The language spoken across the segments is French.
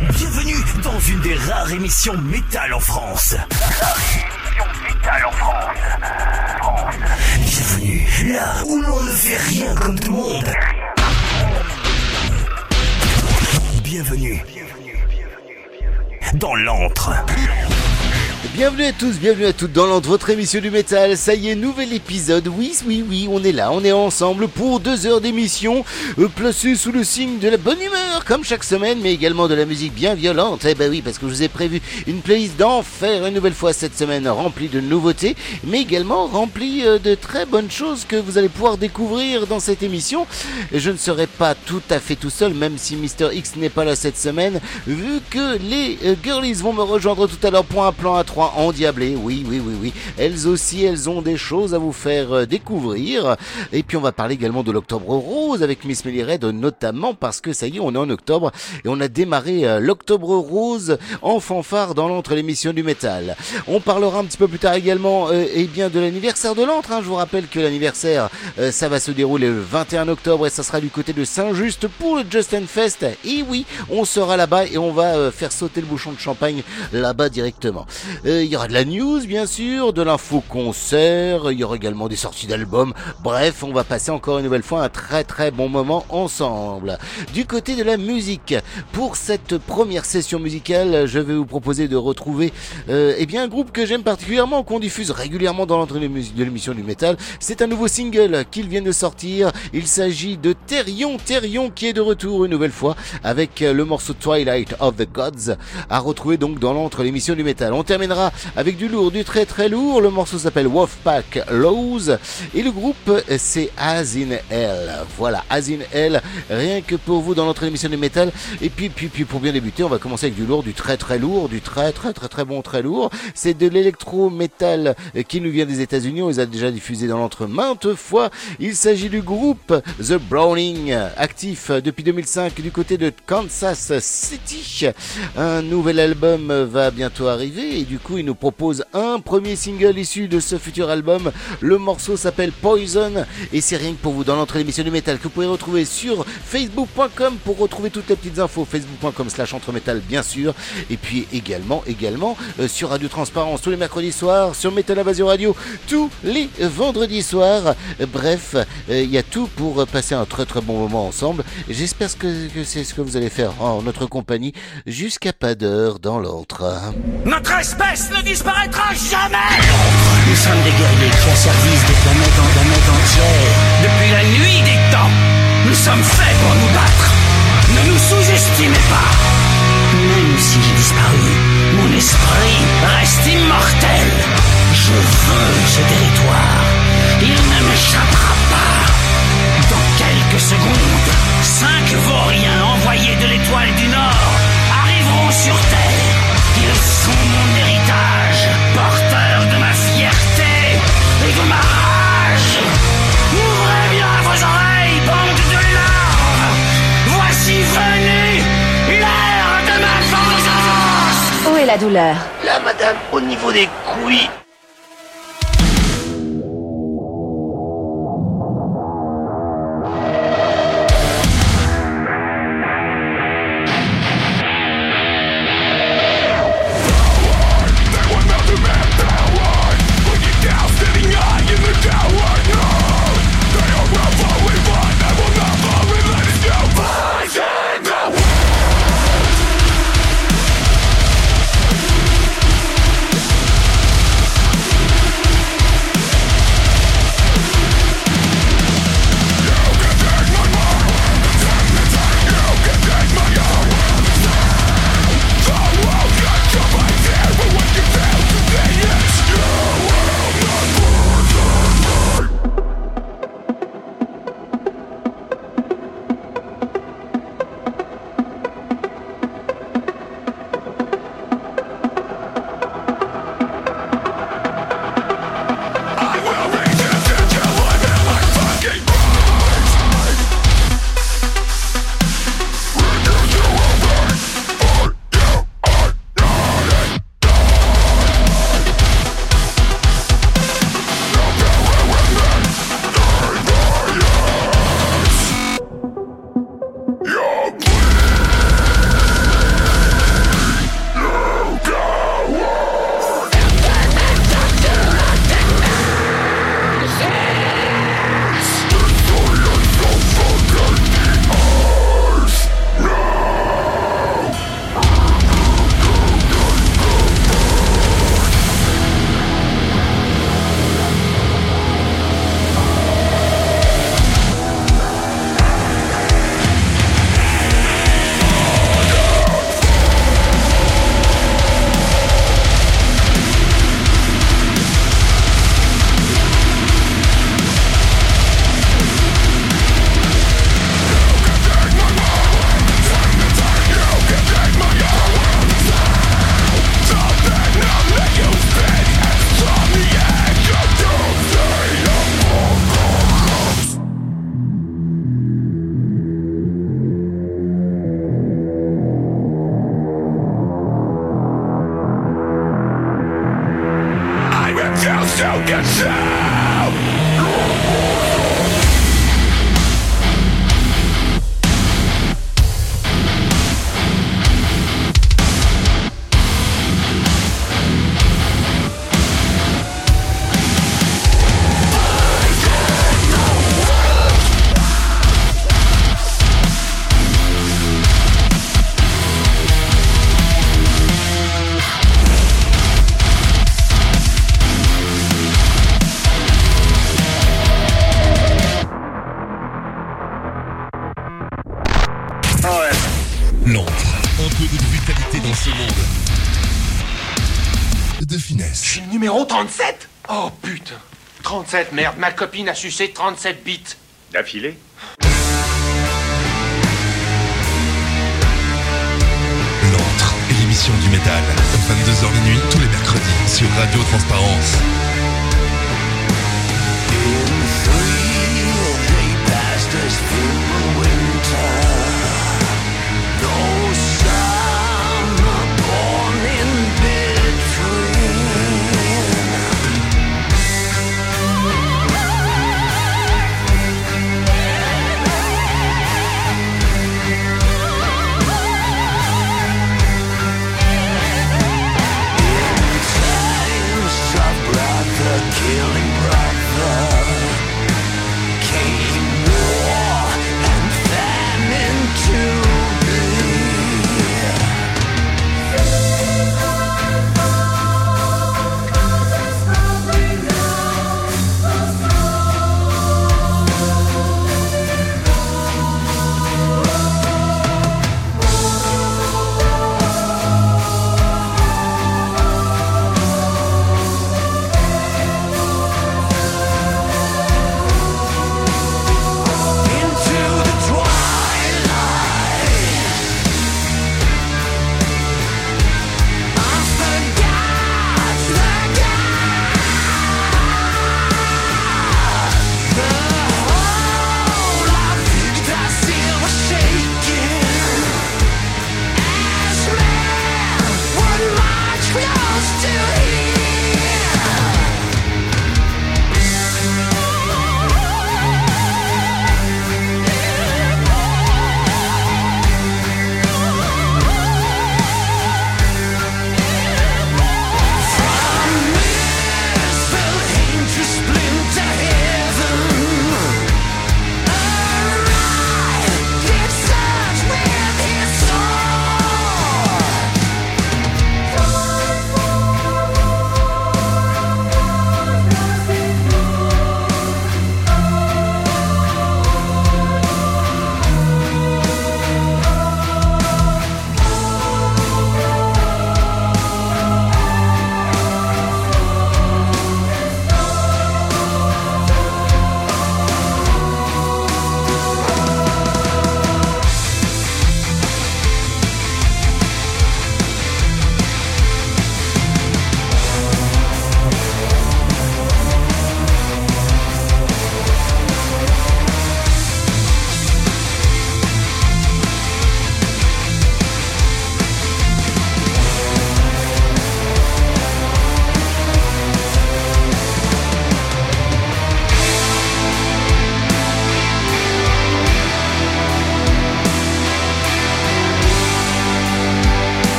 Bienvenue dans une des rares émissions métal en France. métal en France. Bienvenue là où l'on ne fait rien comme tout le monde. Bienvenue dans l'antre. Bienvenue à tous, bienvenue à toutes dans l'entre votre émission du métal. Ça y est, nouvel épisode. Oui, oui, oui, on est là, on est ensemble pour deux heures d'émission, euh, placée sous le signe de la bonne humeur, comme chaque semaine, mais également de la musique bien violente. Eh ben oui, parce que je vous ai prévu une playlist d'enfer une nouvelle fois cette semaine, remplie de nouveautés, mais également remplie euh, de très bonnes choses que vous allez pouvoir découvrir dans cette émission. Je ne serai pas tout à fait tout seul, même si Mister X n'est pas là cette semaine, vu que les euh, girlies vont me rejoindre tout à l'heure pour un plan A3 endiablé. Oui, oui, oui, oui. Elles aussi, elles ont des choses à vous faire euh, découvrir. Et puis on va parler également de l'octobre rose avec Miss Melly Red, notamment parce que ça y est, on est en octobre et on a démarré euh, l'octobre rose en fanfare dans l'entre l'émission du métal. On parlera un petit peu plus tard également eh bien de l'anniversaire de l'antre. hein. Je vous rappelle que l'anniversaire, euh, ça va se dérouler le 21 octobre et ça sera du côté de Saint-Just pour le Justin Fest. Et oui, on sera là-bas et on va faire sauter le bouchon de champagne là-bas directement. Euh, Il y aura de la news, bien sûr, de l'info concert, il y aura également des sorties d'albums. Bref, on va passer encore une nouvelle fois un très très bon moment ensemble. Du côté de la musique, pour cette première session musicale, je vais vous proposer de retrouver euh, eh bien un groupe que j'aime particulièrement, qu'on diffuse régulièrement dans l'entrée de l'émission du métal. C'est un nouveau single qu'ils viennent de sortir. Il s'agit de Therion, Therion qui est de retour une nouvelle fois avec le morceau Twilight of the Gods à retrouver donc dans l'entre l'émission du métal. On terminera avec du lourd, du très très lourd. Le morceau s'appelle Wolfpack Lows et le groupe c'est As in Hell. Voilà, As in Hell, rien que pour vous dans notre émission du métal. Et puis, puis, puis pour bien débuter, on va commencer avec du lourd, du très très lourd, du très très très très bon très lourd. C'est de l'électro-métal qui nous vient des États-Unis. On les a déjà diffusés dans l'entre maintes fois. Il s'agit du groupe The Browning, actif depuis 2005 du côté de Kansas City. Un nouvel album va bientôt arriver et du coup, il nous propose un premier single issu de ce futur album. Le morceau s'appelle Poison et c'est rien que pour vous. Dans l'entrée d'émission du métal que vous pouvez retrouver sur facebook.com pour retrouver toutes les petites infos. Facebook.com slash entremetal bien sûr. Et puis également également euh, sur Radio Transparence tous les mercredis soirs sur Metal Invasion Radio tous les vendredis soirs. Euh, bref euh, il y a tout pour passer un très très bon moment ensemble. J'espère que, que c'est ce que vous allez faire en notre compagnie jusqu'à pas d'heure dans l'autre. Notre espèce ne disparaîtra jamais Nous sommes des guerriers qui service des planètes en planètes entières. Depuis la nuit des temps, nous sommes faits pour nous battre. Ne nous sous-estimez pas. Même si j'ai disparu, Mon esprit reste immortel. je veux ce territoire. Il ne m'échappera pas. Dans quelques secondes, cinq vauriens envoyés de l'étoile du Nord arriveront sur Terre. La douleur Là, madame, au niveau des couilles. Copine a sucé 37 bits. D'affilée L'antre est l'émission du métal. 22h minuit tous les mercredis sur Radio Transparence.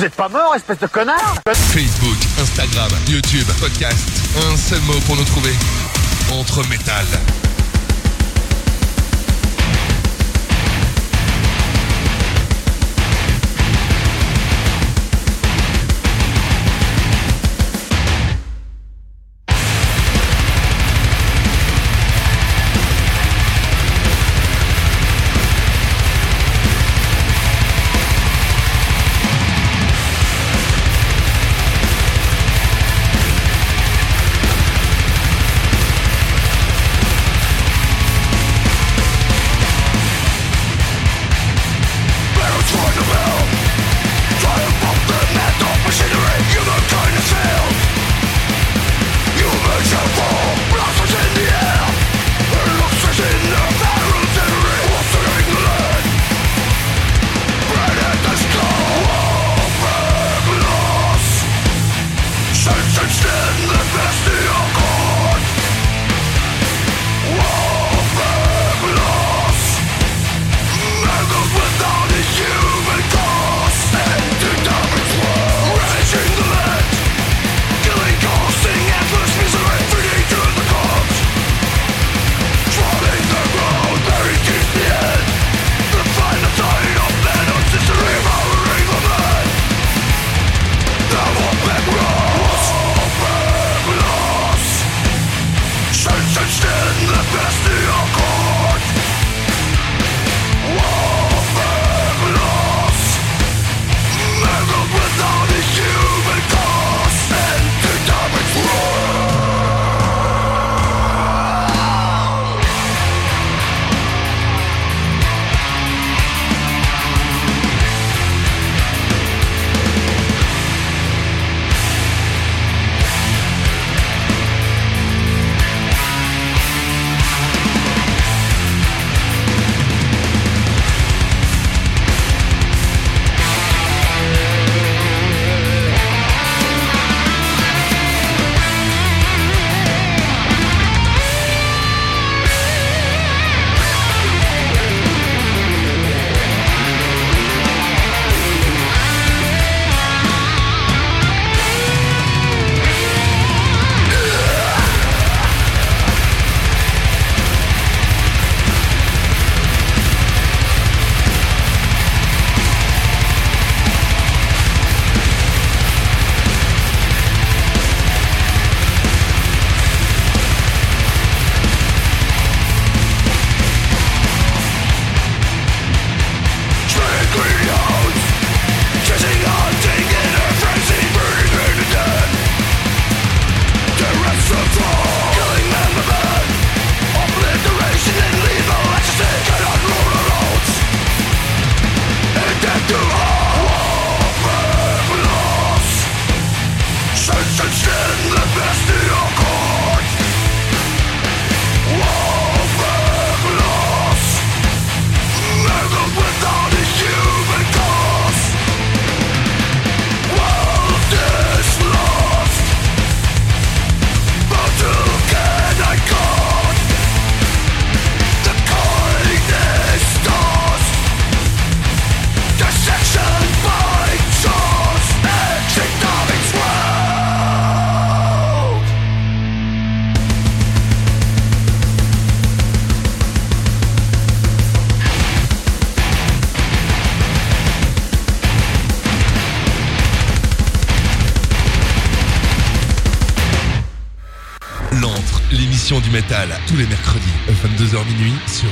Vous êtes pas mort, espèce de connard Facebook, Instagram, YouTube, podcast. Un seul mot pour nous trouver. Entre métal.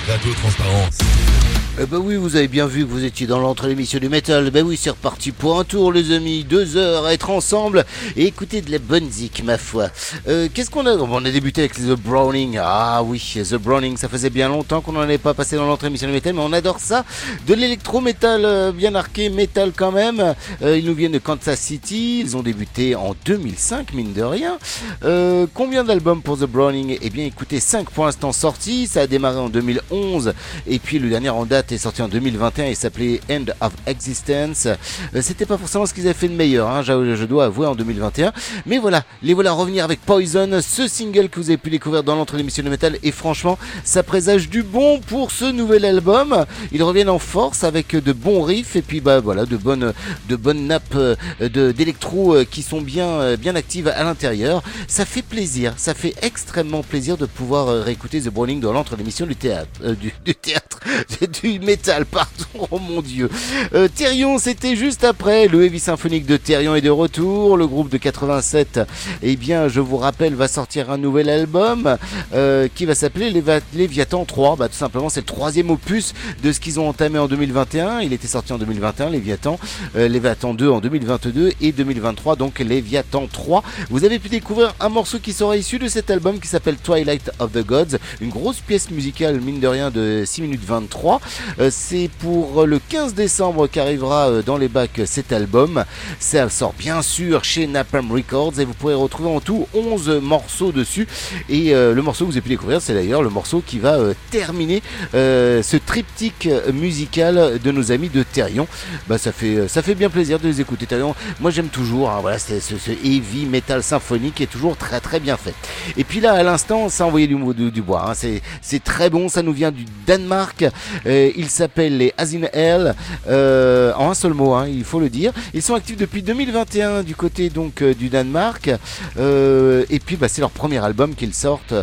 Radio ben oui, vous avez bien vu que vous étiez dans l'entre l'émission du métal. Ben oui, c'est reparti pour un tour, les amis. Deux heures à être ensemble et écouter de la bonne zik, ma foi. Euh, Qu'est-ce qu'on a On a débuté avec The Browning. Ah oui, The Browning, ça faisait bien longtemps qu'on n'en avait pas passé dans l'entre émission du métal, mais on adore ça. De l'électro-métal euh, bien arqué, métal quand même. Euh, ils nous viennent de Kansas City. Ils ont débuté en 2005, mine de rien. Euh, combien d'albums pour The Browning? Eh bien, écoutez, 5 pour l'instant sortis. Ça a démarré en 2011. Et puis le dernier en date, était sorti en 2021 et s'appelait End of Existence. Euh, C'était pas forcément ce qu'ils avaient fait de meilleur, hein, je, dois avouer en 2021. Mais voilà, les voilà revenir avec Poison, ce single que vous avez pu découvrir dans l'entre l'émission de métal. Et franchement, ça présage du bon pour ce nouvel album. Ils reviennent en force avec de bons riffs et puis bah voilà, de bonnes, de bonnes nappes euh, d'électro euh, qui sont bien, euh, bien actives à l'intérieur. Ça fait plaisir, ça fait extrêmement plaisir de pouvoir réécouter The Browning dans l'entre l'émission du théâtre, métal, pardon, oh mon dieu. Euh, c'était juste après. Le Heavy Symphonique de Therion est de retour. Le groupe de 87, eh bien, je vous rappelle, va sortir un nouvel album euh, qui va s'appeler Léviathan 3. Bah, tout simplement, c'est le troisième opus de ce qu'ils ont entamé en 2021. Il était sorti en 2021, Léviathan. Euh, Léviathan 2 en 2022 et 2023, donc Léviathan 3. Vous avez pu découvrir un morceau qui sera issu de cet album qui s'appelle Twilight of the Gods. Une grosse pièce musicale, mine de rien, de 6 minutes 23. Euh, c'est pour le 15 décembre qu'arrivera euh, dans les bacs cet album. Ça sort bien sûr chez Napalm Records et vous pourrez retrouver en tout 11 morceaux dessus. Et euh, le morceau que vous avez pu découvrir, c'est d'ailleurs le morceau qui va euh, terminer euh, ce triptyque euh, musical de nos amis de Therion. Bah, ça fait, ça fait bien plaisir de les écouter. Therion, moi j'aime toujours, hein, voilà, ce, heavy metal symphonique est toujours très très bien fait. Et puis là, à l'instant, ça a envoyé du, du, bois. hein. C'est, très bon, ça nous vient du Danemark. Euh, il s'appelle les Asin Hell, euh, en un seul mot, hein, il faut le dire. Ils sont actifs depuis 2021 du côté donc euh, du Danemark. Euh, et puis bah, c'est leur premier album qu'ils sortent.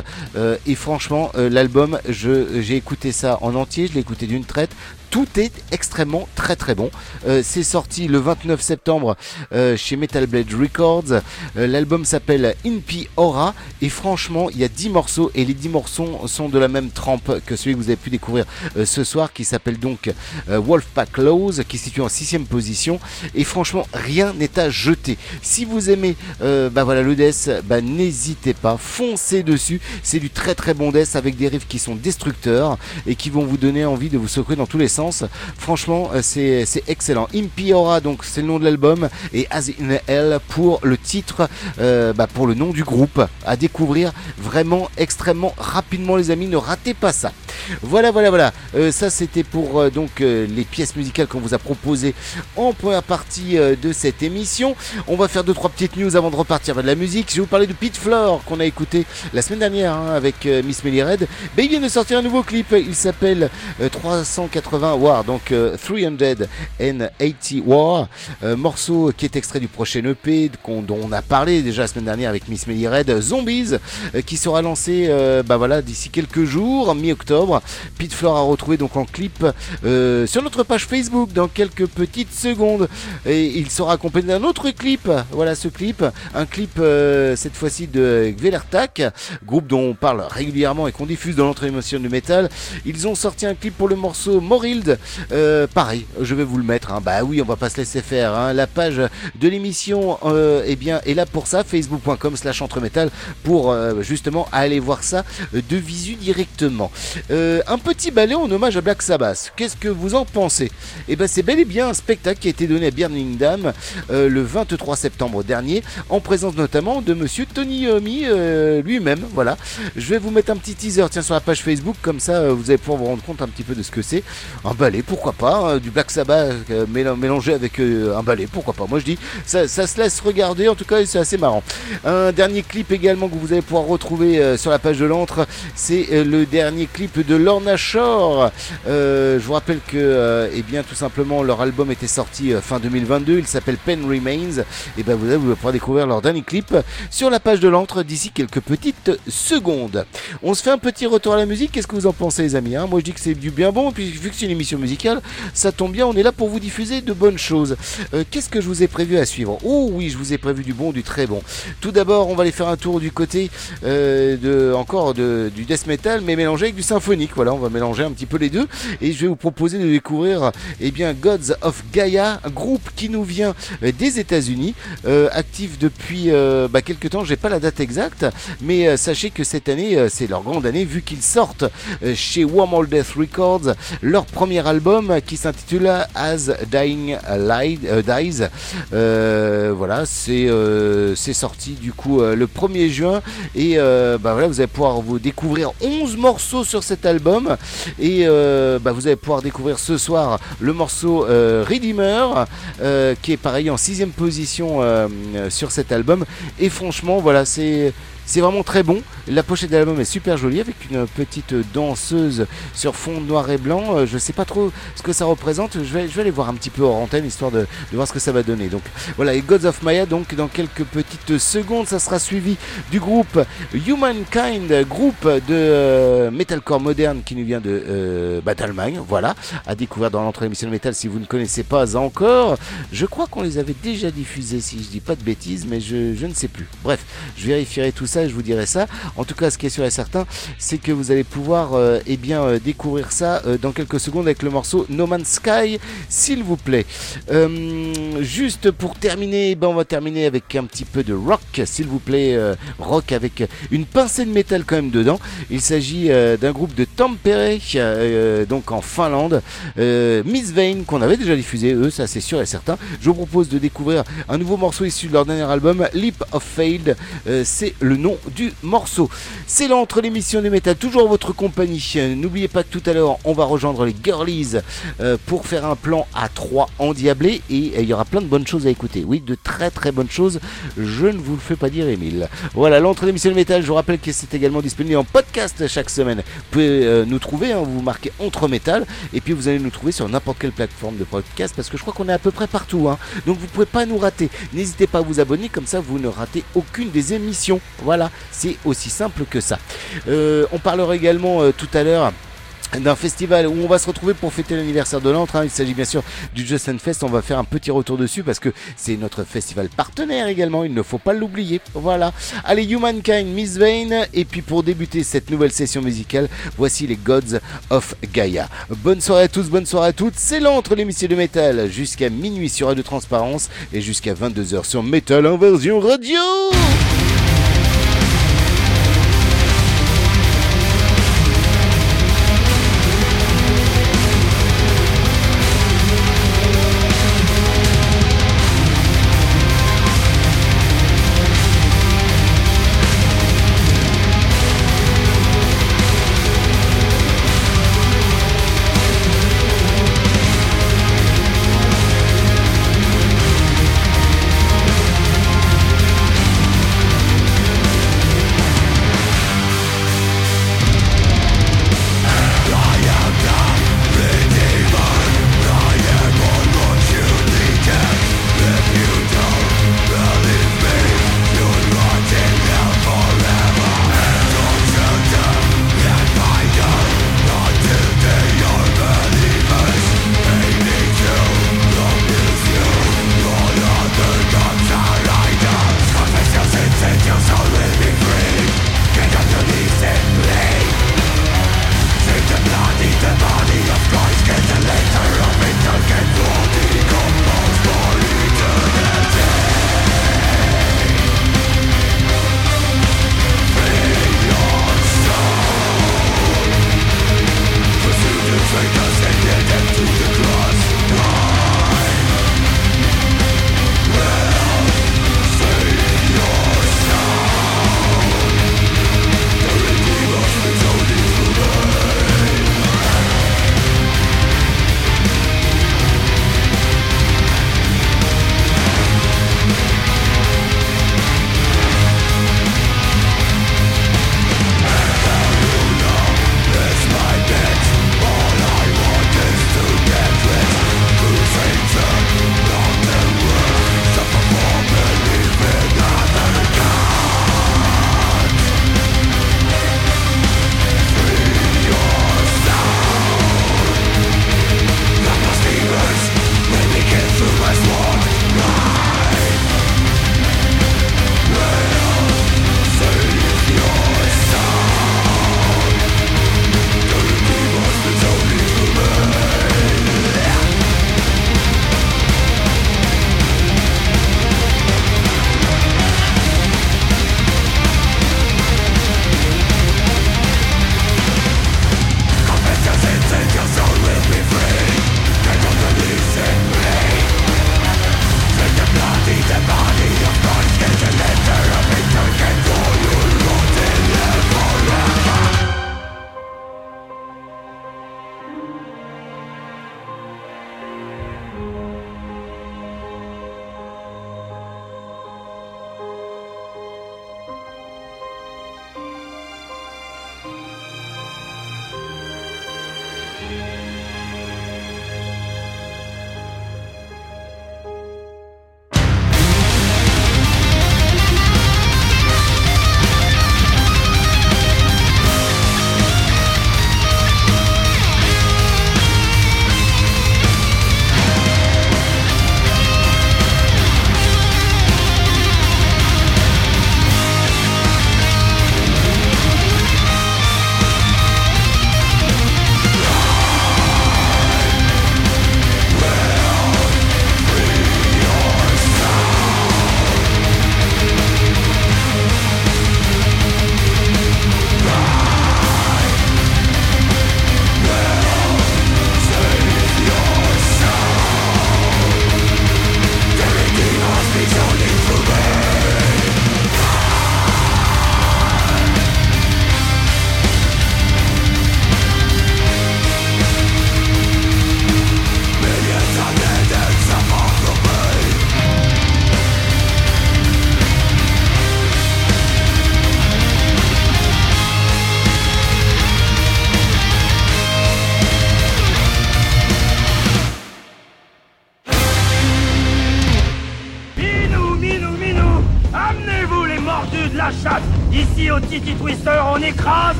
Et franchement, l'album, j'ai écouté ça en entier, je l'ai écouté d'une traite. Tout est extrêmement très très bon. Euh, c'est sorti le 29 septembre euh, chez Metal Blade Records. Euh, L'album s'appelle Inpi Aura et franchement il y a 10 morceaux et les 10 morceaux sont de la même trempe que celui que vous avez pu découvrir ce soir qui s'appelle donc Wolfpack Lows qui se situe en sixième position et franchement rien n'est à jeter. Si vous aimez bah le death, n'hésitez pas, foncez dessus. C'est du très très bon death avec des riffs qui sont destructeurs et qui vont vous donner envie de vous secouer dans tous les Franchement, euh, c'est excellent. Impiora, donc c'est le nom de l'album, et As in Hell pour le titre, euh, bah, pour le nom du groupe. À découvrir vraiment extrêmement rapidement, les amis. Ne ratez pas ça. Voilà, voilà, voilà. Euh, ça, c'était pour donc les pièces musicales qu'on vous a proposées en première partie de cette émission. On va faire deux trois petites news avant de repartir vers de la musique. Je vais vous parler de Pete Floor qu'on a écouté la semaine dernière hein, avec Miss Melly Red. Mais il vient de sortir un nouveau clip. Il s'appelle 380 War, donc euh, 380 War, euh, morceau qui est extrait du prochain EP dont on a parlé déjà la semaine dernière avec Miss Melly Red, euh, Zombies, qui sera lancé bah d'ici quelques jours, mi-octobre. Pete Flore a retrouvé donc en clip sur notre page Facebook dans quelques petites secondes. Et il sera accompagné d'un autre clip. Voilà ce clip. Un clip cette fois-ci de Gvelertak, groupe dont on parle régulièrement et qu'on diffuse dans l'entrée émotion du métal. Ils ont sorti un clip pour le morceau Moril euh, pareil, je vais vous le mettre. hein. Bah oui, on va pas se laisser faire. hein. La page de l'émission, euh, eh bien, est là pour ça. Facebook.com/slash entremétal pour euh, justement aller voir ça de visu directement. Un petit ballet en hommage à Black Sabbath. Qu'est-ce que vous en pensez? Eh ben, c'est bel et bien un spectacle qui a été donné à Birmingham le 23 septembre dernier, en présence notamment de Monsieur Tony euh, lui-même. Voilà. Je vais vous mettre un petit teaser, tiens, sur la page Facebook, comme ça, vous allez pouvoir vous rendre compte un petit peu de ce que c'est. Un ballet, pourquoi pas hein, Du Black Sabbath euh, mél- mélangé avec euh, un ballet, pourquoi pas Moi, je dis, ça, se laisse regarder. En tout cas, c'est assez marrant. Un dernier clip également que vous allez pouvoir retrouver euh, sur la page de l'antre, c'est euh, le dernier clip de Lorna Shore. Euh, je vous rappelle que, euh, eh bien, tout simplement, leur album était sorti euh, fin 2022. Il s'appelle Pen Remains. Et ben, vous allez pouvoir découvrir leur dernier clip sur la page de l'antre d'ici quelques petites secondes. On se fait un petit retour à la musique. Qu'est-ce que vous en pensez, les amis hein? Moi, je dis que c'est du bien bon. Puis, vu que c'est une émission musicale, ça tombe bien. On est là pour vous diffuser de bonnes choses. Euh, Qu'est-ce que je vous ai prévu à suivre? Oh oui, je vous ai prévu du bon, du très bon. Tout d'abord, on va aller faire un tour du côté euh, de encore de, du death metal, mais mélangé avec du symphonique. Voilà, on va mélanger un petit peu les deux. Et je vais vous proposer de découvrir, eh bien, Gods of Gaia, un groupe qui nous vient euh, des États-Unis, actif depuis bah, quelques temps. J'ai pas la date exacte, mais sachez que cette année, c'est leur grande année, vu qu'ils sortent chez Wormhole Death Records leur premier album euh, qui s'intitule As Dying Light, euh, Dies. Euh, voilà, c'est euh, c'est sorti du coup le 1er juin et bah voilà, vous allez pouvoir vous découvrir 11 morceaux sur cet album album. Et bah, vous allez pouvoir découvrir ce soir le morceau Redeemer, qui est pareil en sixième position sur cet album. Et franchement, voilà, c'est c'est vraiment très bon. La pochette de l'album est super jolie avec une petite danseuse sur fond noir et blanc. Euh, Je sais pas trop ce que ça représente. Je vais, aller voir un petit peu hors antenne histoire de, voir ce que ça va donner. Donc voilà, et Gods of Maya, donc dans quelques petites secondes, ça sera suivi du groupe Humankind, groupe de euh, metalcore moderne qui nous vient de euh, bah, d'Allemagne. Voilà, à découvrir dans l'entrée émission de métal si vous ne connaissez pas encore. Je crois qu'on les avait déjà diffusés, si je dis pas de bêtises, mais je ne sais plus. Bref, je vérifierai tout ça je vous dirai ça. En tout cas, ce qui est sûr et certain, c'est que vous allez pouvoir euh, eh bien, euh, découvrir ça euh, dans quelques secondes avec le morceau No Man's Sky, s'il vous plaît. Euh, juste pour terminer, ben, on va terminer avec un petit peu de rock, s'il vous plaît. rock avec une pincée de métal quand même dedans. Il s'agit d'un groupe de Tampere, donc en Finlande. Miss Vane, qu'on avait déjà diffusé, eux, ça c'est sûr et certain. Je vous propose de découvrir un nouveau morceau issu de leur dernier album, Leap of Failed. C'est le nom du morceau. C'est l'entre l'émission du métal, toujours votre compagnie. N'oubliez pas que tout à l'heure, on va rejoindre les Girlies euh, pour faire un plan à 3 endiablé et euh, il y aura plein de bonnes choses à écouter. Oui, de très très bonnes choses. Je ne vous le fais pas dire, Emile. Voilà, l'entre l'émission du métal, je vous rappelle que c'est également disponible en podcast chaque semaine. Vous pouvez euh, nous trouver, hein, vous marquez entre métal et puis vous allez nous trouver sur n'importe quelle plateforme de podcast parce que je crois qu'on est à peu près partout. hein. Donc vous pouvez pas nous rater. N'hésitez pas à vous abonner, comme ça vous ne ratez aucune des émissions. Voilà, c'est aussi simple que ça. Euh, on parlera également euh, tout à l'heure d'un festival où on va se retrouver pour fêter l'anniversaire de l'antre. hein. Il s'agit bien sûr du Justin Fest. On va faire un petit retour dessus parce que c'est notre festival partenaire également. Il ne faut pas l'oublier. Voilà. Allez, Humankind, Miss Vane. Et puis pour débuter cette nouvelle session musicale, voici les Gods of Gaia. Bonne soirée à tous, bonne soirée à toutes. C'est l'entre l'émission de métal jusqu'à minuit sur Radio Transparence et jusqu'à 22h sur Metal Inversion Radio.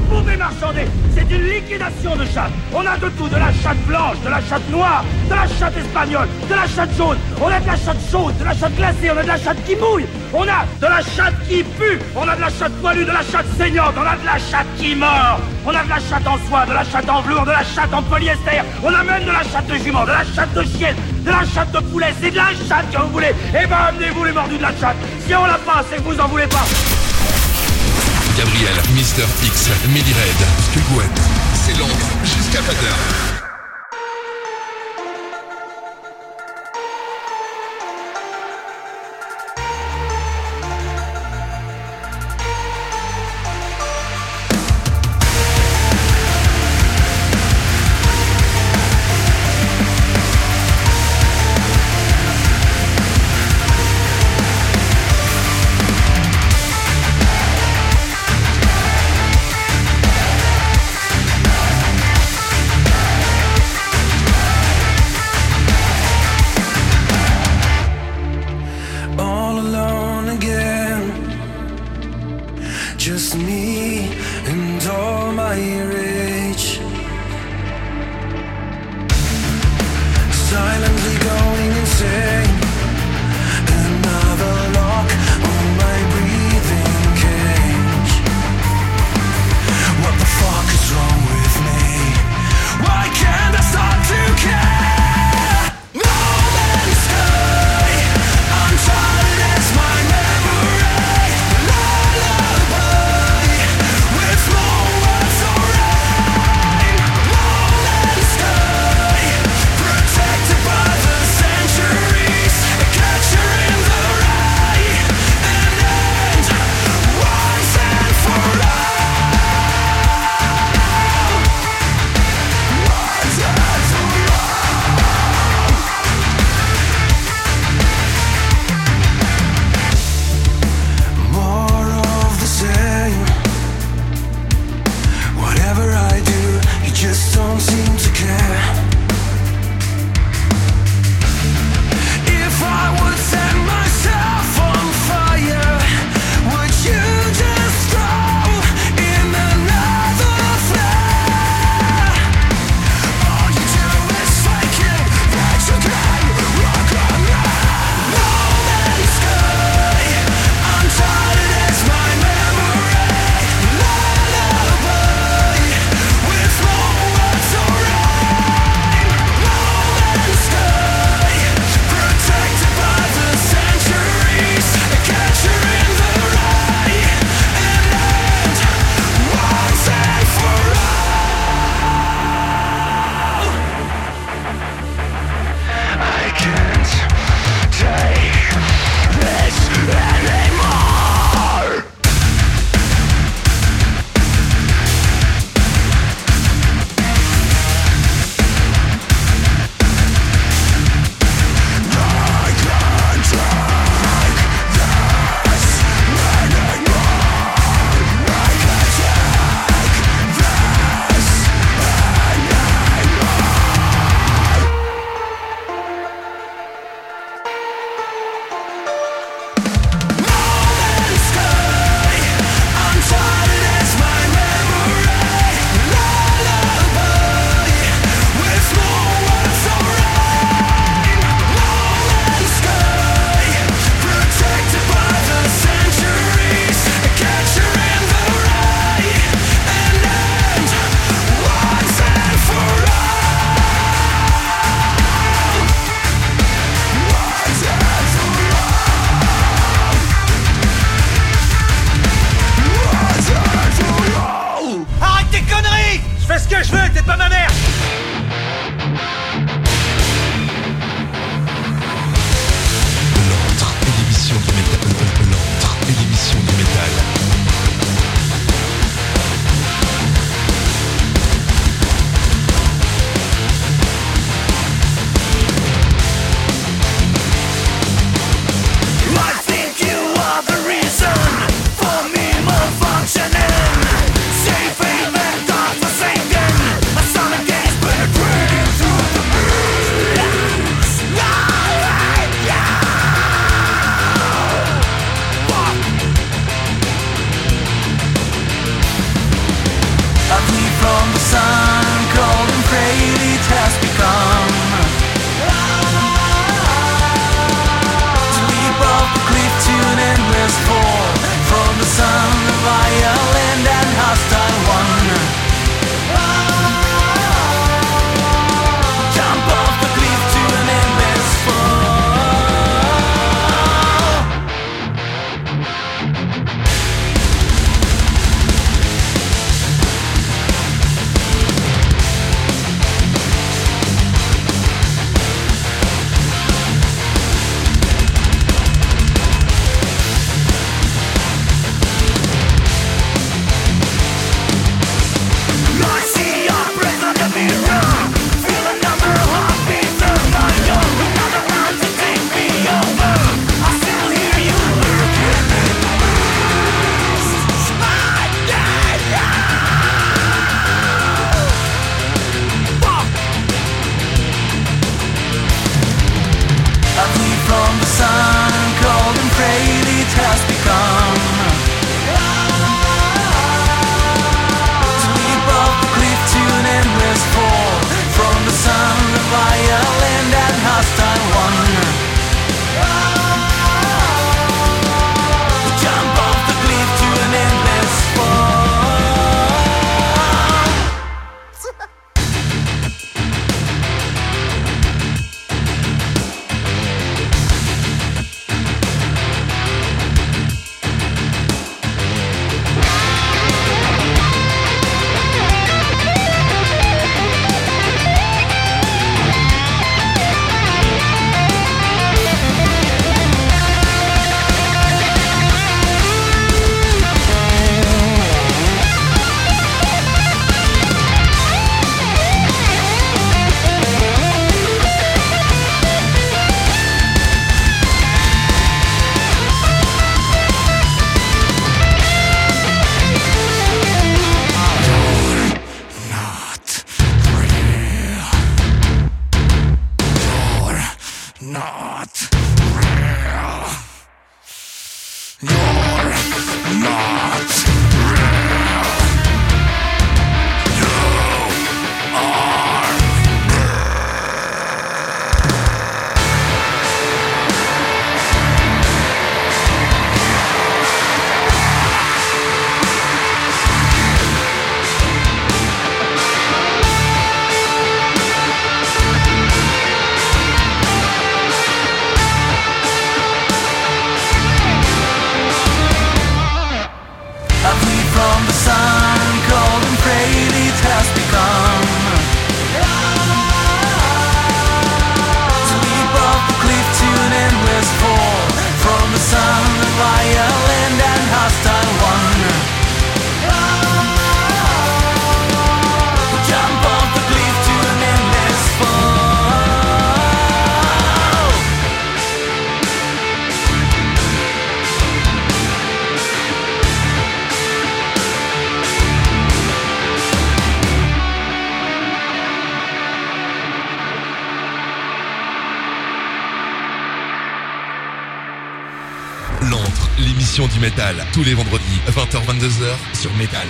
Vous pouvez marchander. C'est une liquidation de chatte. On a de tout, de la chatte blanche, de la chatte noire, de la chatte espagnole, de la chatte jaune. On a de la chatte chaude, de la chatte glacée, on a de la chatte qui mouille. On a de la chatte qui pue, on a de la chatte poilue, de la chatte saignante, on a de la chatte qui mord. On a de la chatte en soie, de la chatte en velours, de la chatte en polyester. On a même de la chatte de jument, de la chatte de chienne, de la chatte de poulet. C'est de la chatte que vous voulez. Eh ben amenez-vous les mordus de la chatte. Si on l'a pas, c'est que vous en voulez pas. Gabriel, Mister X, Midi Red, Skugwet, c'est Jusqu'à 20h.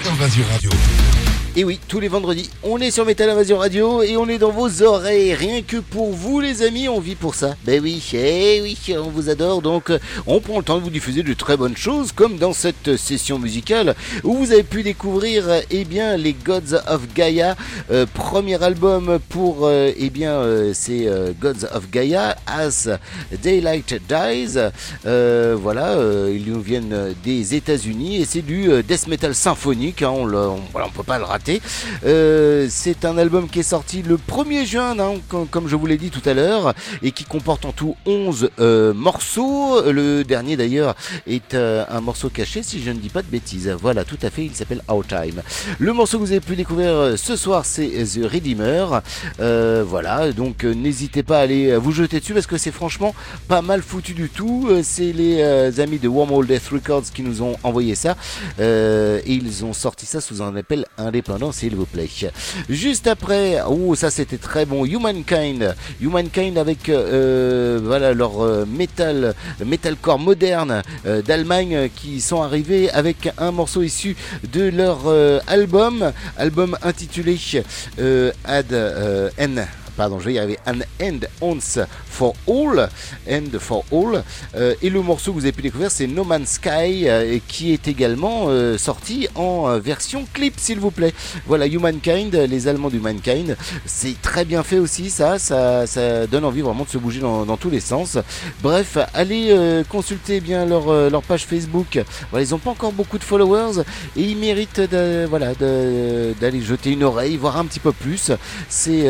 Sur Radio. Et oui, tous les vendredis, on est sur Metal Invasion Radio et on est dans vos oreilles. Rien que pour vous, les amis, on vit pour ça. Ben oui, eh oui, on vous adore. Donc, on prend le temps de vous diffuser de très bonnes choses, comme dans cette session musicale où vous avez pu découvrir, eh bien, les Gods of Gaia, euh, premier album pour, euh, eh bien, euh, c'est euh, Gods of Gaia, As Daylight Dies. Euh, voilà, euh, ils nous viennent des États-Unis et c'est du euh, death metal symphonique. hein, on, on, voilà, on peut pas le rater. Euh, c'est un album qui est sorti le 1er juin, hein, com- comme je vous l'ai dit tout à l'heure, et qui comporte en tout 11 euh, morceaux. Le dernier d'ailleurs est euh, un morceau caché, si je ne dis pas de bêtises. Voilà, tout à fait, il s'appelle Our Time. Le morceau que vous avez pu découvrir ce soir, c'est The Redeemer. Voilà, donc n'hésitez pas à aller vous jeter dessus parce que c'est franchement pas mal foutu du tout. C'est les amis de Wormhole Death Records qui nous ont envoyé ça. Et ils ont sorti ça sous un appel indépendant, s'il vous plaît. Juste après, oh ça c'était très bon, Humankind. Humankind avec euh, voilà leur euh, metal, metalcore moderne euh, d'Allemagne euh, qui sont arrivés avec un morceau issu de leur euh, album, album intitulé euh, Ad euh, N pardon, je vais y arriver, An End Once for All, End for All, Euh, et le morceau que vous avez pu découvrir, c'est No Man's Sky, euh, qui est également euh, sorti en version clip, s'il vous plaît. Voilà, Humankind, les Allemands d'Humankind, c'est très bien fait aussi, ça, ça, ça donne envie vraiment de se bouger dans, tous les sens. Bref, allez consulter bien leur, leur page Facebook. Voilà, ils n'ont pas encore beaucoup de followers, et ils méritent voilà, d'aller jeter une oreille, voir un petit peu plus. C'est,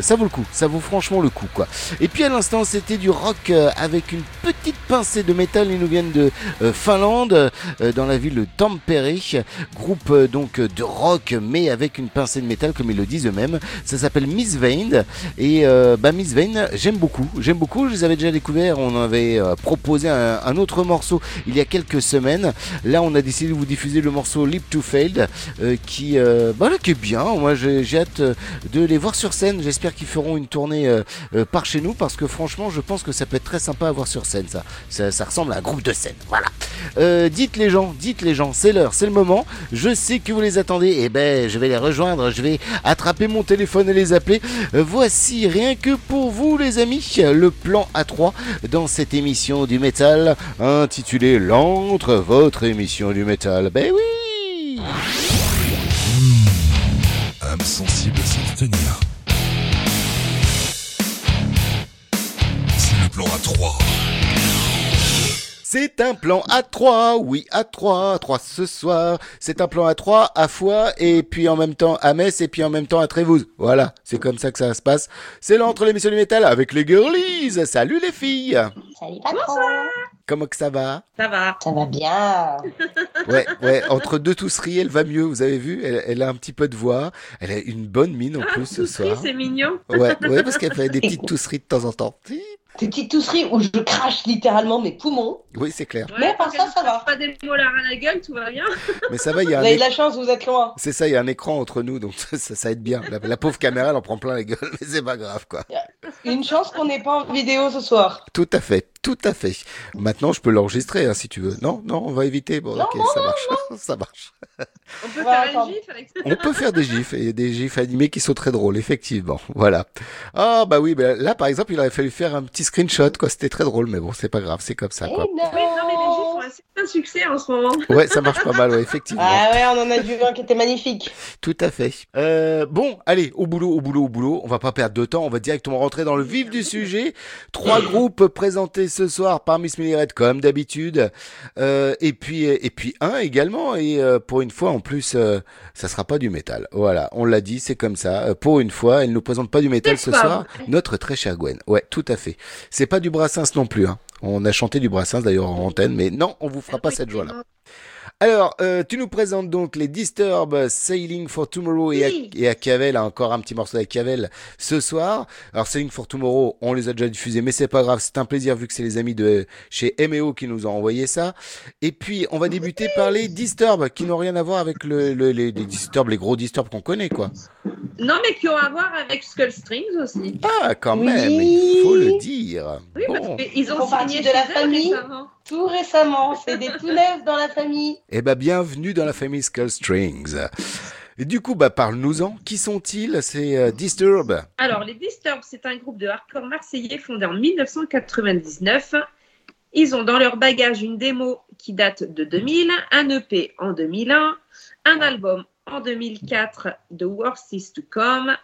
ça le coup, ça vaut franchement le coup, quoi. Et puis à l'instant, c'était du rock euh, avec une petite pincée de métal. Ils nous viennent de euh, Finlande, euh, dans la ville de Tampere. Groupe donc de rock, mais avec une pincée de métal, comme ils le disent eux-mêmes. Ça s'appelle Miss Vane. Et bah, Miss Vane, j'aime beaucoup. J'aime beaucoup. Je les avais déjà découverts. On avait proposé un, autre morceau il y a quelques semaines. Là, on a décidé de vous diffuser le morceau Leap to Failed, qui, bah, qui est bien. Moi, j'ai hâte de les voir sur scène. J'espère qu'ils feront une tournée euh, euh, par chez nous parce que franchement, je pense que ça peut être très sympa à voir sur scène. Ça, ça, ressemble à un groupe de scène. Voilà. Euh, dites les gens, dites les gens, c'est l'heure, c'est le moment. Je sais que vous les attendez. Eh ben, je vais les rejoindre. Je vais attraper mon téléphone et les appeler. Voici rien que pour vous, les amis, le plan A3 dans cette émission du métal intitulée L'antre, votre émission du métal. Ben oui. C'est un plan à 3, oui, à 3, 3 ce soir. C'est un plan à 3 à Foix et puis en même temps à Metz et puis en même temps à Trévouz. Voilà, c'est comme ça que ça se passe. C'est l'entre l'émission du métal avec les girlies. Salut les filles. Salut patron Comment que ça va? Ça va. Ça va bien Ouais, ouais, entre deux tousseries, elle va mieux, vous avez vu? Elle, elle a un petit peu de voix, elle a une bonne mine en plus ce Tousserie, soir. c'est mignon. Ouais, ouais, parce qu'elle fait des petites tousseries de temps en temps. Des petites tousseries où je crache littéralement mes poumons. Oui, c'est clair. Mais à part tant ça, ça va. Pas des molars à la gueule, tout va bien. Mais ça va, il y a Vous un avez de la chance, vous êtes loin. C'est ça, il y a un écran entre nous, donc ça, ça, ça aide bien. La, la pauvre caméra, elle en prend plein la gueule, mais c'est pas grave, quoi. Une chance qu'on n'est pas en vidéo ce soir. Tout à fait, tout à fait. Maintenant, je peux l'enregistrer, hein, si tu veux. Non, non, on va éviter. Bon, Non, ok, non, ça marche, ça marche. On peut Ouais, faire attends. un gif avec ça. On peut faire des gifs et des gifs animés qui sont très drôles, effectivement. Voilà. Ah bah oui, bah, là par exemple, il aurait fallu faire un petit screenshot, quoi. C'était très drôle, mais bon, c'est pas grave, c'est comme ça, Eh quoi. non. Oui, non, mais les gifs ont assez un succès en ce moment. Ouais, ça marche pas mal, ouais, effectivement. Ah ouais, on en a vu un qui était magnifique. Tout à fait. Euh, bon, allez, au boulot, au boulot, au boulot. On va pas perdre de temps. On va directement rentrer dans le vif du sujet. Trois groupes présentés ce soir par Miss Milleret, comme d'habitude. Euh, et puis, et puis un également. Et euh, pour une fois, en plus, euh, ça sera pas du métal. Voilà, on l'a dit, c'est comme ça. Euh, pour une fois, elle nous présente pas du métal ce soir. Notre très chère Gwen. Ouais, tout à fait. C'est pas du Brassens non plus. Hein. On a chanté du Brassens d'ailleurs en antenne, mais non, on vous fera pas cette joie-là. Alors, euh, tu nous présentes donc les Disturb Sailing for Tomorrow et, Oui. et à Cavel, hein, encore un petit morceau avec Cavel ce soir. Alors, Sailing for Tomorrow, on les a déjà diffusés, mais c'est pas grave, c'est un plaisir vu que c'est les amis de chez MEO qui nous ont envoyé ça. Et puis, on va débuter par les Disturb qui n'ont rien à voir avec le, le- les, les Disturb, les gros Disturb qu'on connaît, quoi. Non, mais qui ont à voir avec Skull Strings aussi. Ah, quand Oui. même, il faut le dire. Oui, Bon. parce qu'ils ont signé de la famille. récemment. Tout récemment, c'est des tout neufs dans la famille. Eh ben, bienvenue dans la famille Skull Strings. Et du coup, bah, parle-nous-en. Qui sont-ils C'est euh, Disturb. Alors, les Disturbed, c'est un groupe de hardcore marseillais fondé en 1999. Ils ont dans leur bagage une démo qui date de 2000, un EP en 2001, un album en 2004, The Worst Is To Come,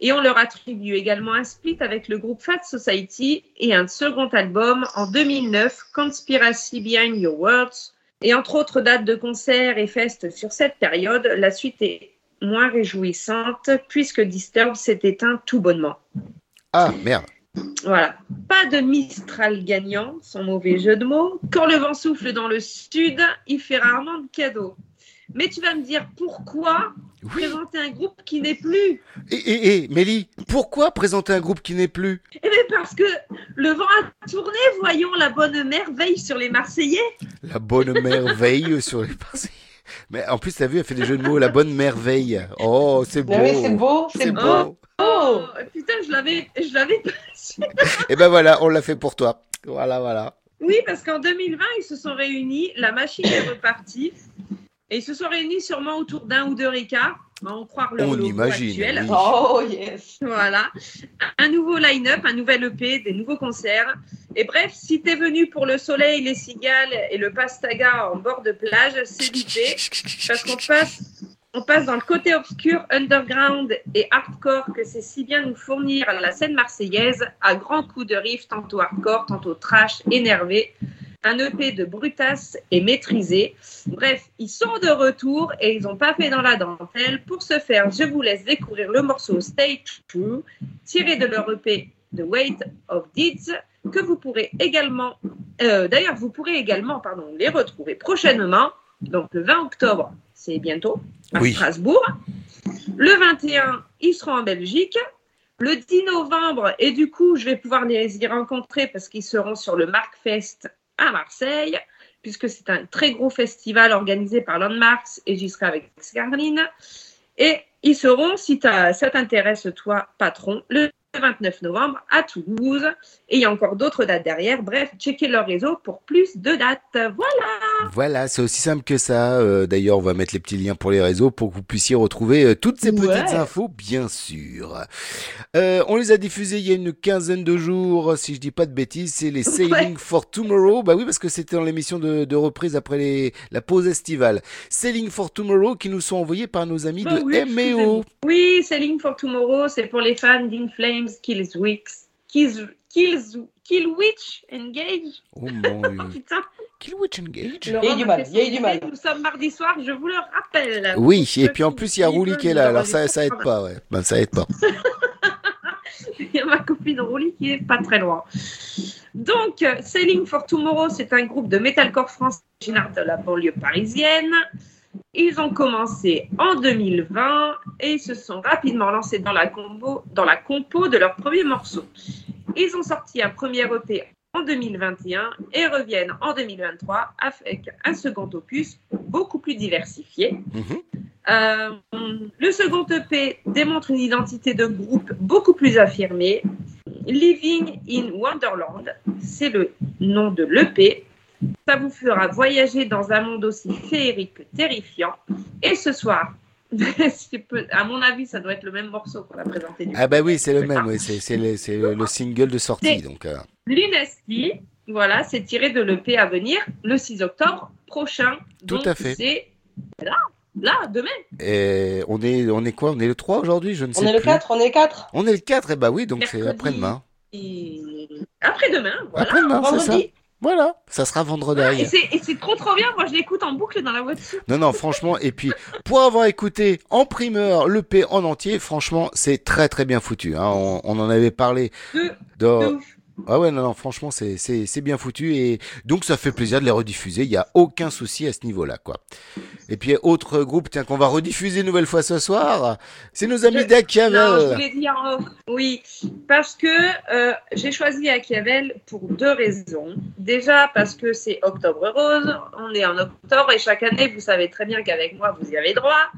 et on leur attribue également un split avec le groupe Fat Society et un second album en 2009, Conspiracy Behind Your Words. Et entre autres dates de concerts et festes sur cette période, la suite est moins réjouissante puisque Disturb s'est éteint tout bonnement. Ah, merde. Voilà. Pas de Mistral gagnant, sans mauvais jeu de mots. Quand le vent souffle dans le sud, il fait rarement de cadeaux. Mais tu vas me dire pourquoi Oui. présenter un groupe qui n'est plus? Et, et, et, Mélie, pourquoi présenter un groupe qui n'est plus? Eh bien parce que le vent a tourné, voyons la bonne merveille sur les Marseillais. La bonne merveille sur les Marseillais. Mais en plus, t'as vu, elle fait des jeux de mots. La bonne merveille. Oh, c'est beau. Oui, c'est beau, c'est beau. beau. Oh, putain, je l'avais, je l'avais pas su. Et ben voilà, on l'a fait pour toi. Voilà, voilà. Oui, parce qu'en 2020, ils se sont réunis, la machine est repartie, et ils se sont réunis sûrement autour d'un ou deux Ricards, à en croire leur On imagine, actuel. oui. Oh yes. Voilà. Un nouveau line-up, un nouvel EP, des nouveaux concerts. Et bref, si t'es venu pour le soleil, les cigales et le pastaga en bord de plage, c'est loupé. Parce qu'on passe, on passe dans le côté obscur, underground et hardcore que c'est si bien nous fournir la scène marseillaise à grands coups de riff, tantôt hardcore, tantôt trash, énervé. Un EP de brutasse et maîtrisé. Bref, ils sont de retour et ils n'ont pas fait dans la dentelle. Pour ce faire, je vous laisse découvrir le morceau Stay True, tiré de leur EP The Weight of Deeds, que vous pourrez également, euh, d'ailleurs, vous pourrez également, pardon, les retrouver prochainement, donc le 20 octobre, c'est bientôt, à Oui. Strasbourg. Le 21, ils seront en Belgique. Le 10 novembre, et du coup, je vais pouvoir les y rencontrer parce qu'ils seront sur le Markfest à Marseille, puisque c'est un très gros festival organisé par Landmarks et j'y serai avec Scarline. Et ils seront, si ça t'intéresse, toi, patron, le 29 novembre à Toulouse. Et il y a encore d'autres dates derrière. Bref, checkez leur réseau pour plus de dates. Voilà. Voilà, c'est aussi simple que ça. Euh, D'ailleurs, on va mettre les petits liens pour les réseaux pour que vous puissiez retrouver euh, toutes ces petites infos, bien sûr. Euh, on les a diffusés il y a une quinzaine de jours, si je dis pas de bêtises. C'est les Sailing for Tomorrow. Bah oui, parce que c'était dans l'émission de, de reprise après les, la pause estivale. Sailing for Tomorrow qui nous sont envoyés par nos amis Bah de oui, MEO. Oui, Selling for Tomorrow, c'est pour les fans Killswitch, Kills, Kills, Killwitch Engage. Oh mon dieu. Putain, Killwitch Engage Il y a eu du m'a mal, il y a eu du mal. Nous sommes mardi soir, je vous le rappelle. Oui, et puis en plus il y a Rouli qui est là, alors ça, ça aide pas, ouais. Ben, ça aide pas. Il y a ma copine Rouli qui est pas très loin. Donc, euh, Sailing for Tomorrow, c'est un groupe de metalcore français originaire de la banlieue parisienne. Ils ont commencé en 2020 et se sont rapidement lancés dans la, combo, dans la compo de leur premier morceau. Ils ont sorti un premier EP en 2021 et reviennent en 2023 avec un second opus beaucoup plus diversifié. Mhm. Euh, le second EP démontre une identité de groupe beaucoup plus affirmée. Living in Wonderland, c'est le nom de l'EP. Ça vous fera voyager dans un monde aussi féerique que terrifiant. Et ce soir, à mon avis, ça doit être le même morceau qu'on a présenté. du Ah bah oui, c'est le même, oui, c'est le, le- le single de sortie, donc. euh, Lunesti, voilà, c'est tiré de l'EP à venir le 6 octobre prochain. Tout Donc, à fait. C'est là, là, demain. Et on est, on est quoi? On est le 3 aujourd'hui? Je ne sais On est le plus. 4, on est 4. On est le 4, et bah oui, donc c'est après-demain. Et après-demain, voilà. Après-demain, c'est ça. Voilà, ça sera vendredi. Et c'est et c'est trop trop bien, moi je l'écoute en boucle dans la voiture. Non, non, franchement, et puis pour avoir écouté en primeur le P en entier, franchement, c'est très très bien foutu. Hein. On, on en avait parlé. De- dans- de ouf. Ah ouais, non, non, franchement, c'est bien foutu et donc ça fait plaisir de les rediffuser. Il y a aucun souci à ce niveau-là, quoi. Et puis autre groupe, tiens, qu'on va rediffuser une nouvelle fois ce soir, c'est nos amis Non, je d'Achiavel. voulais dire off. Oui, parce que euh, j'ai choisi Achiavel pour deux raisons. Déjà parce que c'est Octobre Rose, on est en octobre et chaque année, vous savez très bien qu'avec moi, vous y avez droit.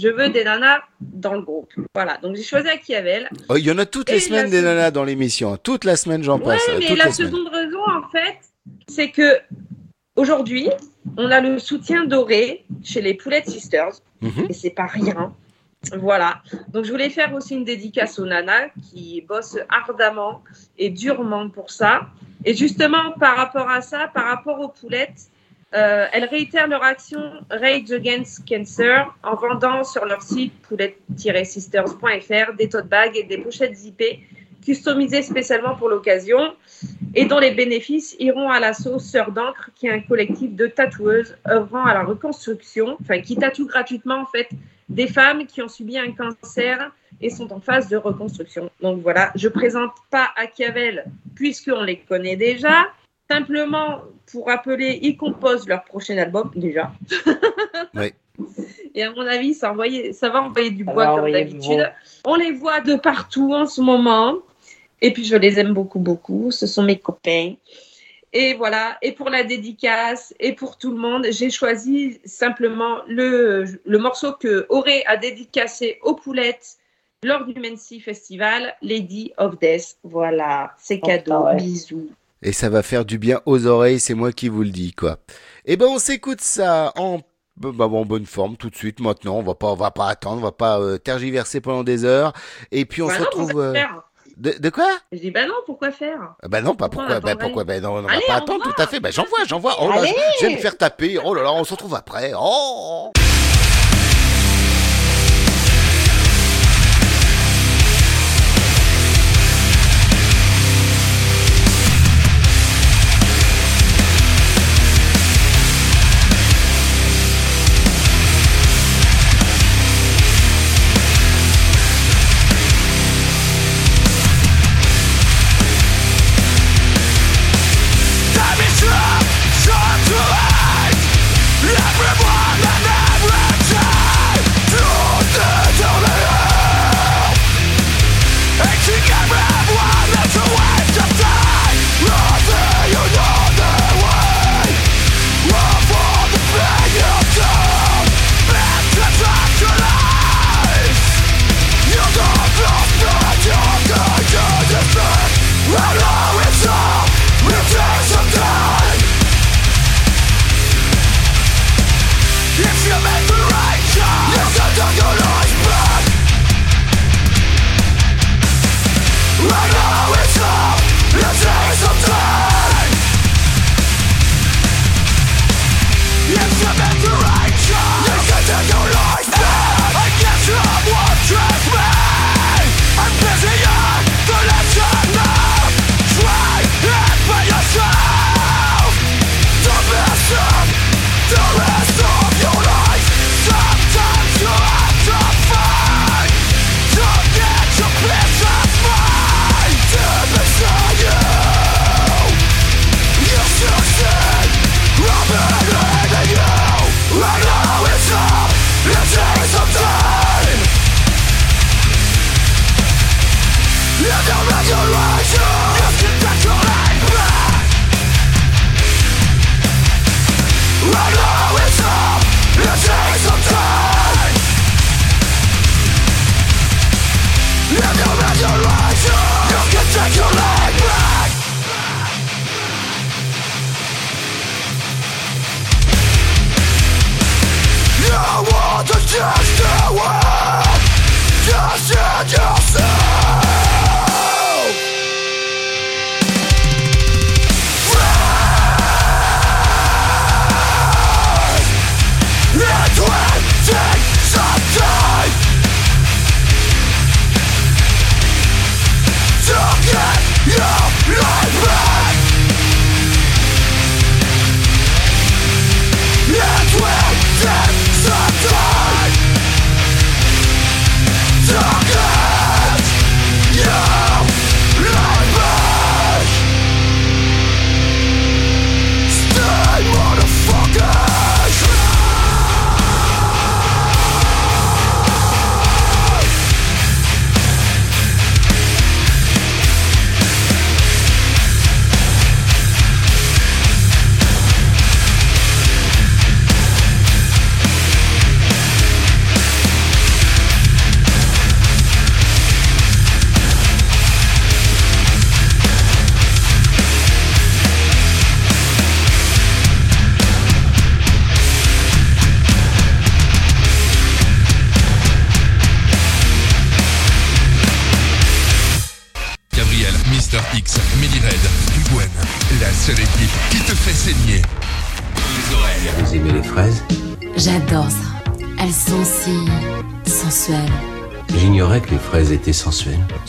Je veux des nanas dans le groupe. Voilà, donc j'ai choisi Akiavel. Oh, Il y en a toutes Et les semaines des nanas dans l'émission. Toute la semaine, j'en Ouais, passe. mais la seconde raison, en fait, c'est que aujourd'hui, on a le soutien doré chez les Poulettes Sisters, Mhm. et c'est pas rien. Voilà. Donc, je voulais faire aussi une dédicace aux nanas qui bossent ardemment et durement pour ça. Et justement, par rapport à ça, par rapport aux poulettes, euh, elles réitèrent leur action Rage Against Cancer en vendant sur leur site poulettes-sisters.fr des tote bags et des pochettes zippées customisées spécialement pour l'occasion et dont les bénéfices iront à l'asso Sœur d'encre, qui est un collectif de tatoueuses œuvrant à la reconstruction, enfin qui tatoue gratuitement en fait des femmes qui ont subi un cancer et sont en phase de reconstruction. Donc voilà, je présente pas Achiavel puisqu'on les connaît déjà. Simplement pour rappeler, ils composent leur prochain album déjà. Oui. Et à mon avis, ça, envoyer- ça va envoyer du bois comme d'habitude. On les voit de partout en ce moment. Et puis je les aime beaucoup, beaucoup. Ce sont mes copains. Et voilà. Et pour la dédicace et pour tout le monde, j'ai choisi simplement le, le morceau que Auré a dédicacé aux poulettes lors du Mency Festival, Lady of Death. Voilà, c'est Oh, cadeau. ouais. Bisous. Et ça va faire du bien aux oreilles, c'est moi qui vous le dis, quoi. Eh ben, on s'écoute ça en, bah, en bonne forme tout de suite, maintenant. On va pas, on va pas attendre, on va pas euh, tergiverser pendant des heures. Et puis, on Bah se non, retrouve. euh, De, de quoi? Je dis, bah non, pourquoi faire? Ah Bah non, pas Pourquoi pourquoi, bah? pourquoi, bah non, on va Allez, pas attendre, tout à fait. Bah j'envoie, j'envoie. Oh là, Allez. je vais me faire taper. Oh là là, on se retrouve après. Oh.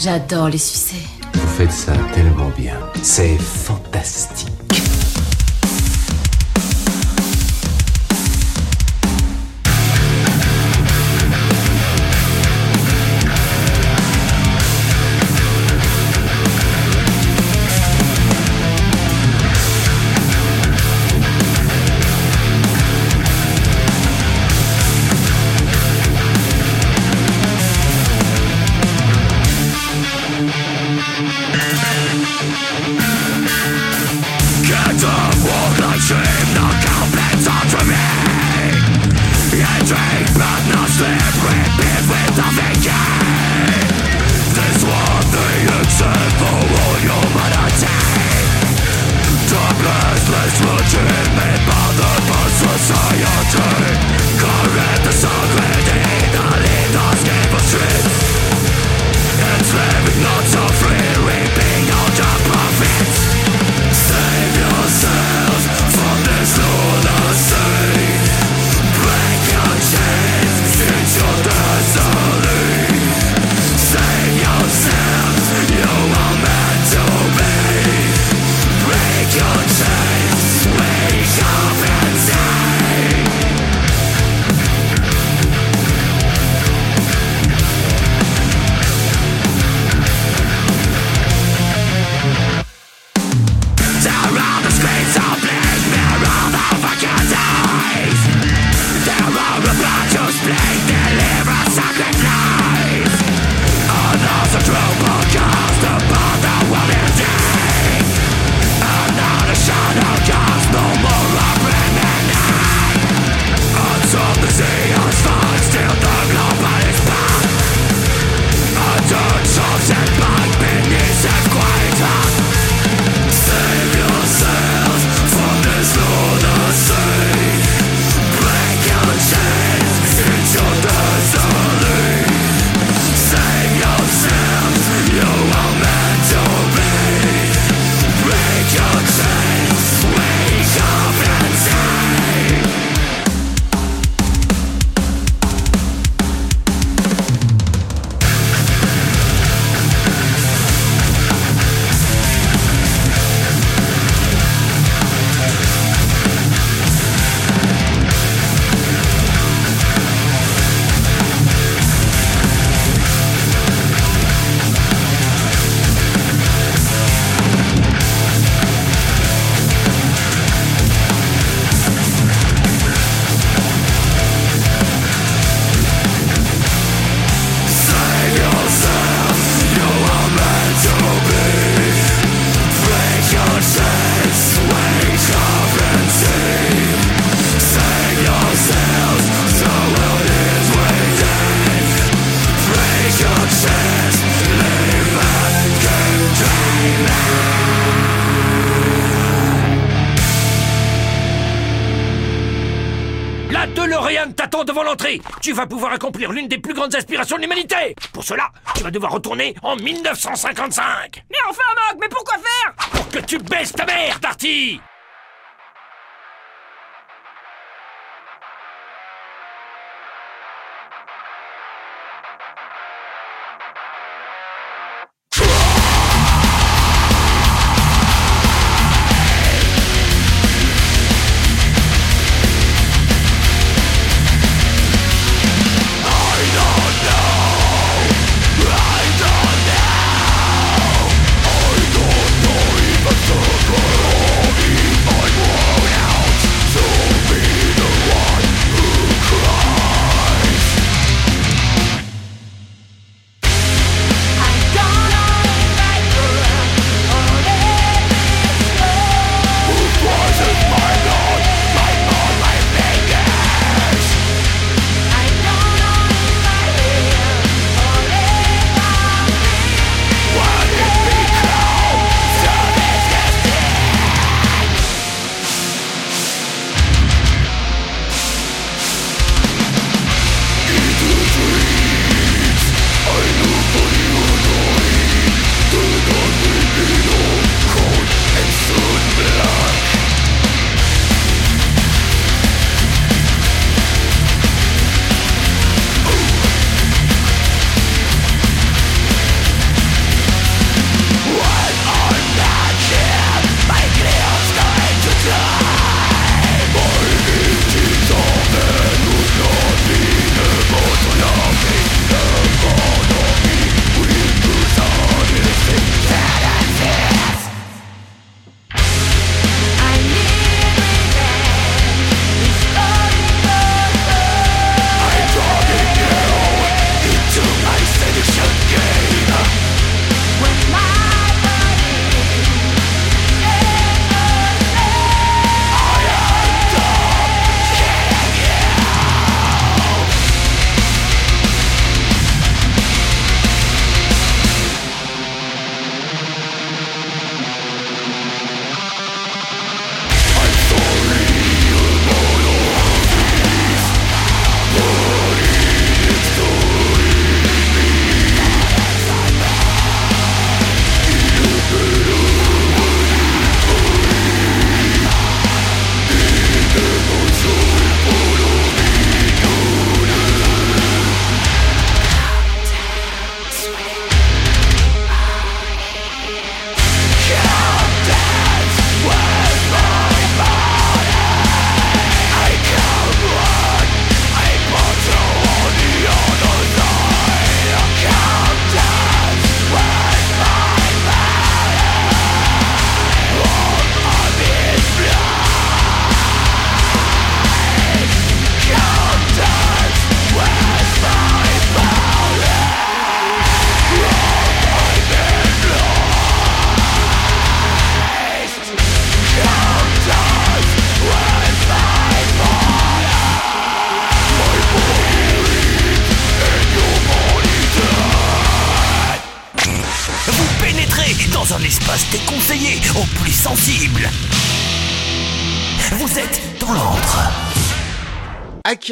J'adore les sucer. Vous faites ça tellement bien. C'est fantastique. Tu vas pouvoir accomplir l'une des plus grandes aspirations de l'humanité. Pour cela, tu vas devoir retourner en 1955 Mais enfin, Mock, mais pourquoi faire? Pour que tu baisses ta mère, Darty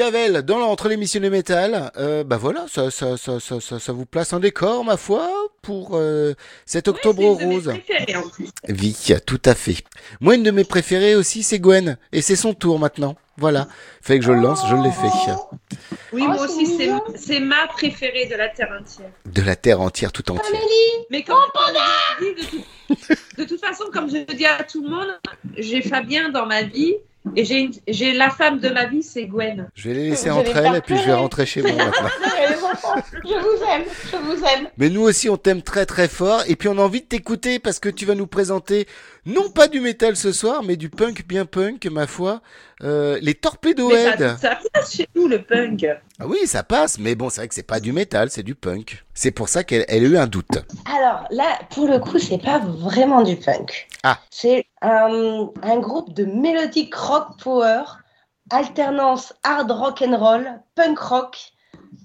Achiavel dans l'entre l'émission de métal. Euh, bah voilà, ça, ça, ça, ça, ça, ça vous place un décor, ma foi, pour euh, cet octobre C'est une de mes rose. préférées, en plus. Oui, tout à fait. Moi, une de mes préférées aussi, c'est Gwen. Et c'est son tour maintenant. Voilà. Fait que je le lance, je l'ai fait. Oui, Oh, moi c'est aussi, c'est ma préférée de la Terre entière. De la terre entière tout entière. Mais comme comme je dis, de, tout- de toute façon, comme je dis à tout le monde, j'ai Fabien dans ma vie et j'ai une- j'ai la femme de ma vie, c'est Gwen. Je vais les laisser Vous entre elles et puis je vais rentrer chez moi maintenant. Je vous aime, je vous aime. Mais nous aussi, on t'aime très très fort. Et puis on a envie de t'écouter parce que tu vas nous présenter non pas du métal ce soir, mais du punk bien punk, ma foi. Euh, les Mais Torpedohead. ça, ça passe chez nous, le punk. Ah oui, ça passe. Mais bon, c'est vrai que c'est pas du métal, c'est du punk. C'est pour ça qu'elle elle a eu un doute. Alors là, pour le coup, c'est pas vraiment du punk. Ah. C'est un, un groupe de melodic rock power, alternance hard rock and roll, punk rock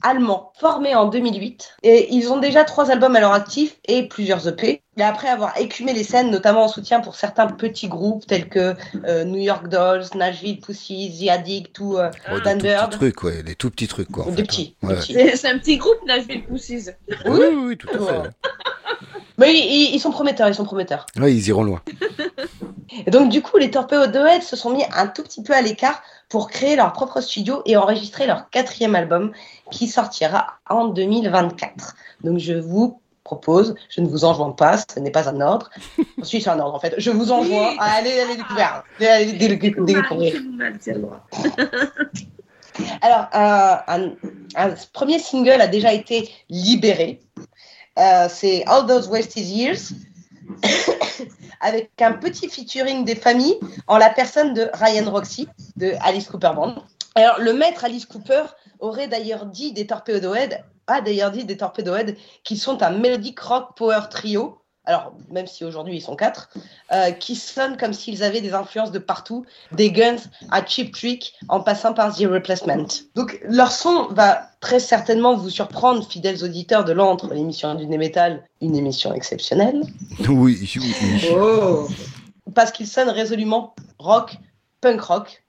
allemand, formé en 2008. Et ils ont déjà trois albums à leur actif et plusieurs EP. Et après avoir écumé les scènes, notamment en soutien pour certains petits groupes tels que euh, New York Dolls, Nashville Pussy, The Addict ou euh, Oh, des tout petits trucs, ouais, des tout petits trucs, quoi. Des fait, petits, hein. des Ouais. petits. C'est un petit groupe, Nashville Pussies. Oui, oui, oui, tout à fait. Mais ils, ils sont prometteurs, ils sont prometteurs. Ouais, ils iront loin. Et donc, du coup, les Torpedohead se sont mis un tout petit peu à l'écart pour créer leur propre studio et enregistrer leur quatrième album qui sortira en 2024. Donc, je vous propose, je ne vous enjoins pas, ce n'est pas un ordre. Si, c'est un ordre en fait. Je vous enjoins Oui. à aller, aller découvrir. Aller, découvrir. Alors, un, un- un premier single a déjà été libéré. Euh, c'est All Those Wasted Years, avec un petit featuring des familles en la personne de Ryan Roxy de Alice Cooper Band. Alors, le maître Alice Cooper aurait d'ailleurs dit des Torpedohead, a d'ailleurs dit des Torpedohead qu'ils sont un melodic rock power trio. Alors, même si aujourd'hui ils sont quatre, euh, qui sonnent comme s'ils avaient des influences de partout, des Guns à Cheap Trick en passant par The Replacement. Donc leur son va très certainement vous surprendre, fidèles auditeurs de l'antre, l'émission du Metal, une émission exceptionnelle, Oui, oui, oui. Oh. parce qu'ils sonnent résolument rock, punk rock.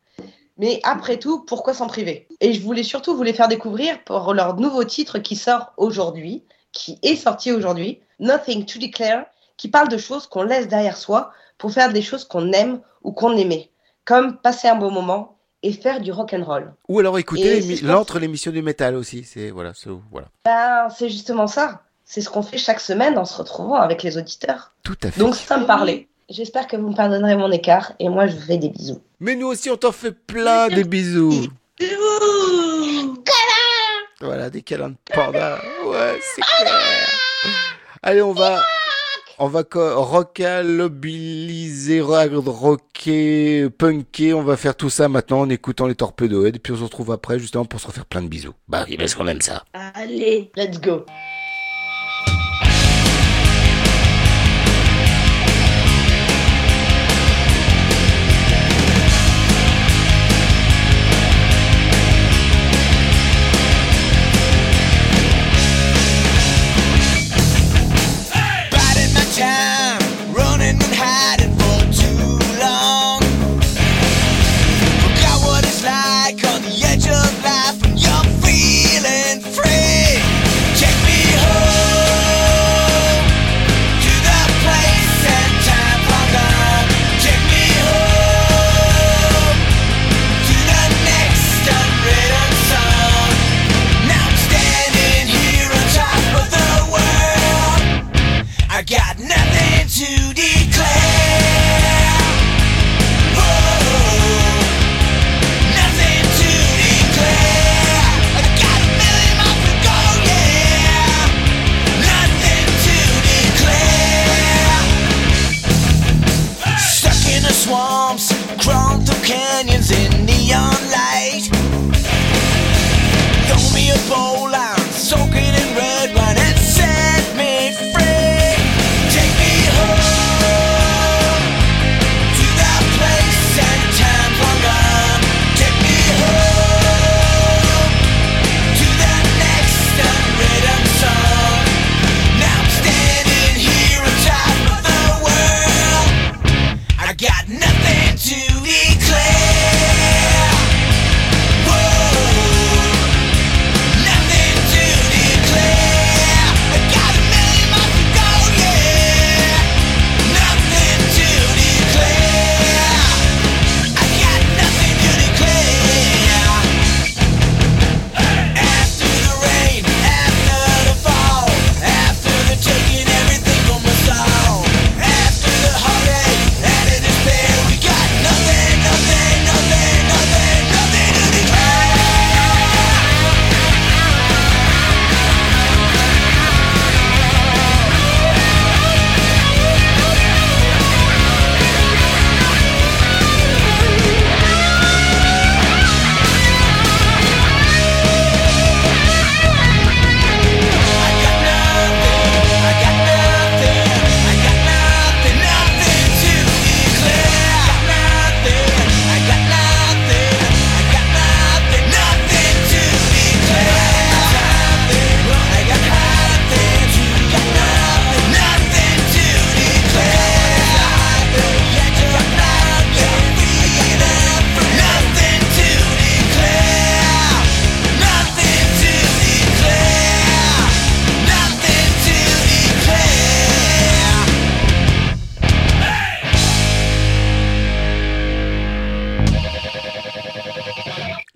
Mais après tout, pourquoi s'en priver? Et je voulais surtout vous les faire découvrir pour leur nouveau titre qui sort aujourd'hui, qui est sorti aujourd'hui, Nothing to Declare, qui parle de choses qu'on laisse derrière soi pour faire des choses qu'on aime ou qu'on aimait, comme passer un bon moment et faire du rock and roll. Ou alors c'est- l'entre l'émission du métal aussi. C'est voilà, voilà. Ben, c'est justement ça. C'est ce qu'on fait chaque semaine en se retrouvant avec les auditeurs. Tout à fait. Donc ça me parlait. J'espère que vous me pardonnerez mon écart et moi je vous fais des bisous. Mais nous aussi, on t'en fait plein des bisous. Voilà, des câlins de panda. Ouais, c'est clair. Allez, on va, on va rockalobiliser, rocker, punker. On va faire tout ça maintenant en écoutant les torpedohead. Et puis on se retrouve après, justement, pour se refaire plein de bisous. Bah oui, parce qu'on aime ça. Allez, let's go.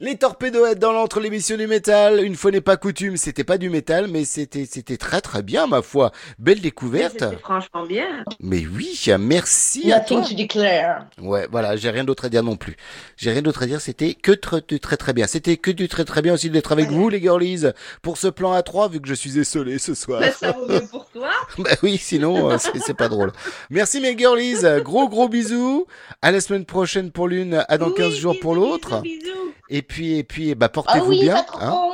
Les torpédoètes dans l'entre l'émission du métal. Une fois n'est pas coutume, c'était pas du métal, mais c'était c'était très très bien ma foi. Belle découverte. C'était franchement bien. Mais oui, merci à toi. Nothing to declare. Ouais, voilà, j'ai rien d'autre à dire non plus. J'ai rien d'autre à dire, c'était que très très très très bien. C'était que du très très bien aussi d'être avec vous les girlies pour ce plan à 3 vu que je suis essolé ce soir. Bah, ça vaut mieux pour toi. Bah oui, sinon euh, c'est c'est pas drôle. Merci mes girlies, gros gros bisous. À la semaine prochaine pour l'une, à dans 15 jours pour l'autre. Et puis et puis bah portez-vous Ah oui, bien. pas trop. hein.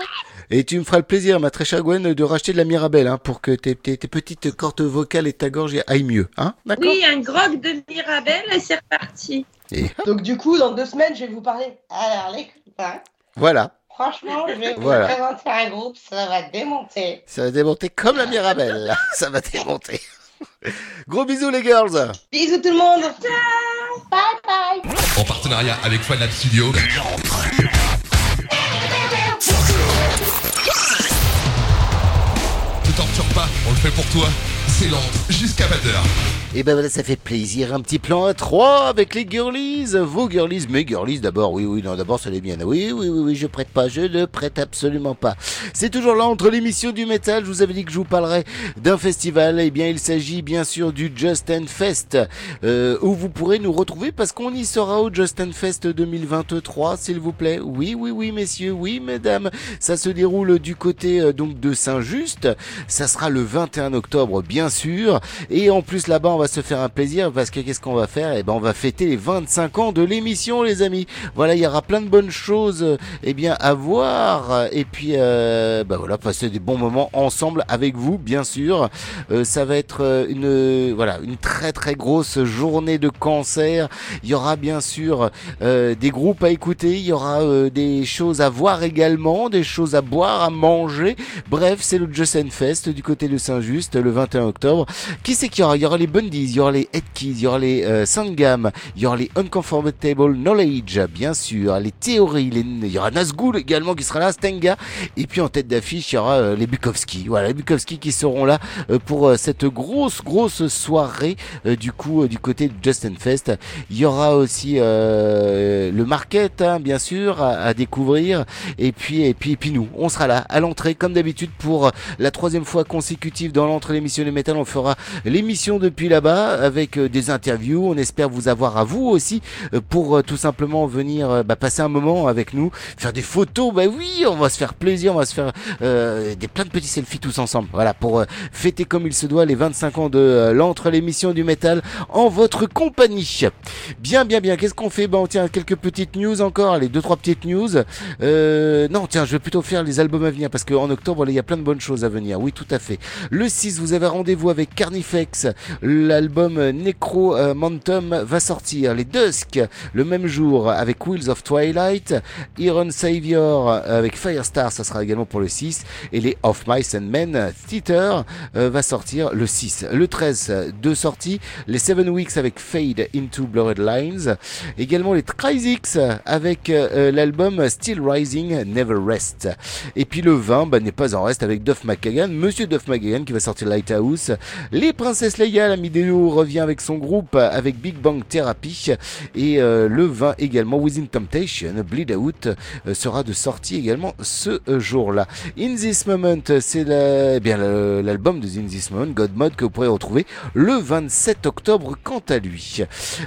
Et tu me feras le plaisir, ma très chère Gwen, de racheter de la Mirabelle hein, pour que tes, tes, tes petites cordes vocales et ta gorge aillent mieux. Hein Oui, un grog de Mirabelle et c'est reparti. Et Donc du coup, dans deux semaines, je vais vous parler. Alors les copains, voilà, franchement, je vais vous présenter un groupe, ça va démonter. ça va démonter comme la Mirabelle. là. ça va démonter. Gros bisous les girls Bisous tout le monde. Ciao. Bye bye. En partenariat avec Fanlab Studio. Torture pas, on le fait pour toi. C'est l'antre jusqu'à 20h. Et ben voilà, ça fait plaisir. Un petit plan à 3 avec les girlies. Vos girlies, mes girlies d'abord. Oui, oui, non, d'abord, c'est les miennes. Oui, oui, oui, oui, je prête pas. Je ne prête absolument pas. C'est toujours là entre l'émission du métal. Je vous avais dit que je vous parlerais d'un festival. Eh bien, il s'agit bien sûr du Justin Fest. euh, où vous pourrez nous retrouver parce qu'on y sera au Justin Fest 2023, s'il vous plaît. Oui, oui, oui, messieurs. Oui, mesdames. Ça se déroule du côté euh, donc de Saint-Just. Ça sera le 21 octobre, bien sûr. Et en plus, là-bas, on va se faire un plaisir parce que qu'est-ce qu'on va faire? Eh ben, on va fêter les 25 ans de l'émission, les amis. Voilà, il y aura plein de bonnes choses, euh, eh bien, à voir. Et puis, euh, bah voilà, passer des bons moments ensemble avec vous, bien sûr. Euh, ça va être euh, une, voilà, une très très grosse journée de concert. Il y aura bien sûr euh, des groupes à écouter. Il y aura des choses à voir également, des choses à boire, à manger. Bref, c'est le Just Fest du côté de Saint-Just le 21 octobre. Qui c'est qu'il aura? Il y aura les Il y aura les Headkeys, il y aura les euh, Sangam, il y aura les Uncomfortable Knowledge, bien sûr, les théories, il y aura Nazgul également qui sera là, Stenga, et puis en tête d'affiche, il y aura euh, les Bukowski. Voilà, les Bukowski qui seront là euh, pour euh, cette grosse, grosse soirée du coup du côté de Justin Fest. Il y aura aussi le market, hein, bien sûr, à, découvrir. Et puis, et puis, et puis nous, on sera là à l'entrée comme d'habitude pour la troisième fois consécutive dans l'entrée l'émission du métal. On fera l'émission depuis là-bas avec euh, des interviews. On espère vous avoir à vous aussi euh, pour euh, tout simplement venir bah, passer un moment avec nous, faire des photos. Bah oui, on va se faire plaisir, on va se faire des plein de petits selfies tous ensemble. Voilà pour fêter comme il se doit les 25 ans de l'entre l'émission du métal en votre compagnie. Bien, bien, bien. Qu'est-ce qu'on fait? Ben, on tient quelques petites news encore, les deux trois petites news. Non, tiens, je vais plutôt faire les albums à venir parce qu'en octobre, il y a plein de bonnes choses à venir. Oui, tout à fait. Le 6, vous avez rendez-vous avec Carnifex. L'album Necro euh, Mantum va sortir. Les Dusk, le même jour avec Wheels of Twilight. Iron Savior avec Firestar, ça sera également pour le 6. Et les Of Mice and Men Theater euh, va sortir le 6. Le 13, deux sorties. Les Seven Weeks avec Fade into Blurred Lines. Également les Trizix avec euh, l'album Still Rising Never Rest. Et puis le 20 bah, n'est pas en reste avec Duff McKagan, Monsieur Duff McKagan qui va sortir Lighthouse. Les Princesses Leia, la Mideo revient avec son groupe avec Big Bang Therapy. Et euh, le 20 également Within Temptation, Bleed Out euh, sera de sortie également ce euh, jour-là. In This Moment, c'est eh bien l'album de In This Moment, God Mode, que vous pourrez retrouver le 27 octobre quant à lui.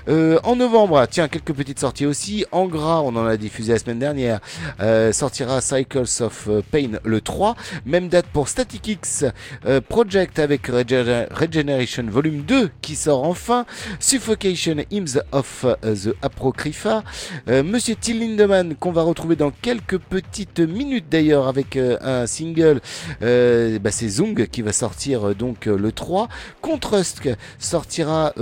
En novembre, ah, tiens, quelques petites sorties aussi. En gras, on en a diffusé la semaine dernière, sortira Cycles of Pain le 3. Même date pour Static X Project avec Rege- Regeneration Volume 2 qui sort enfin. Suffocation Hymns of euh, the Apocrypha. Euh, Monsieur Till Lindemann qu'on va retrouver dans quelques petites minutes d'ailleurs avec euh, un single. Bah, c'est Zung qui va sortir donc le 3. Contrast sortira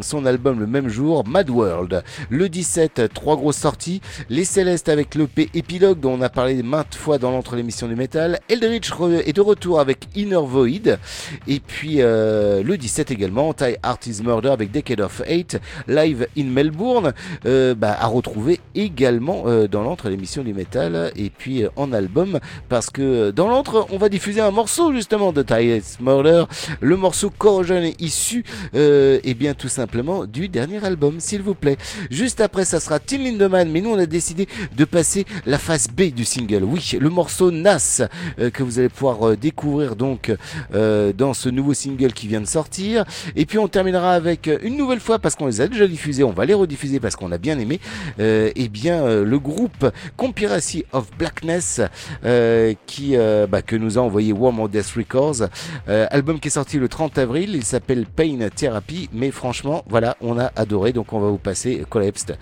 son album le même jour, Mad World. Le 17, trois grosses sorties. Les Célestes avec l'EP Épilogue dont on a parlé maintes fois dans l'entre l'émission du métal. Eldritch est de retour avec Inner Void. Et puis le 17 également, Thai Artist Murder avec Decade of Hate, live in Melbourne, euh, bah, à retrouver également euh, dans l'antre l'émission du métal et puis euh, en album parce que euh, dans l'antre on va diffuser un morceau justement de Thai Murder, le morceau Corrosion issu euh, et bien tout simplement du dernier album s'il vous plaît. Juste après ça sera Tin Lindemann mais nous on a décidé de passer la phase B du single. Oui, le morceau Nas euh, que vous allez pouvoir découvrir donc dans ce nouveau single qui vient de sortir. Et puis on terminera avec euh, une nouvelle fois parce qu'on les a déjà diffusés, on va les rediffuser parce qu'on a bien aimé. Euh, et bien euh, le groupe Conspiracy of Blackness euh, qui euh, bah, que nous a envoyé Warm of Death Records, Euh, album qui est sorti le 30 avril. Il s'appelle Pain Therapy, mais franchement voilà, on a adoré. Donc on va vous passer Collapsed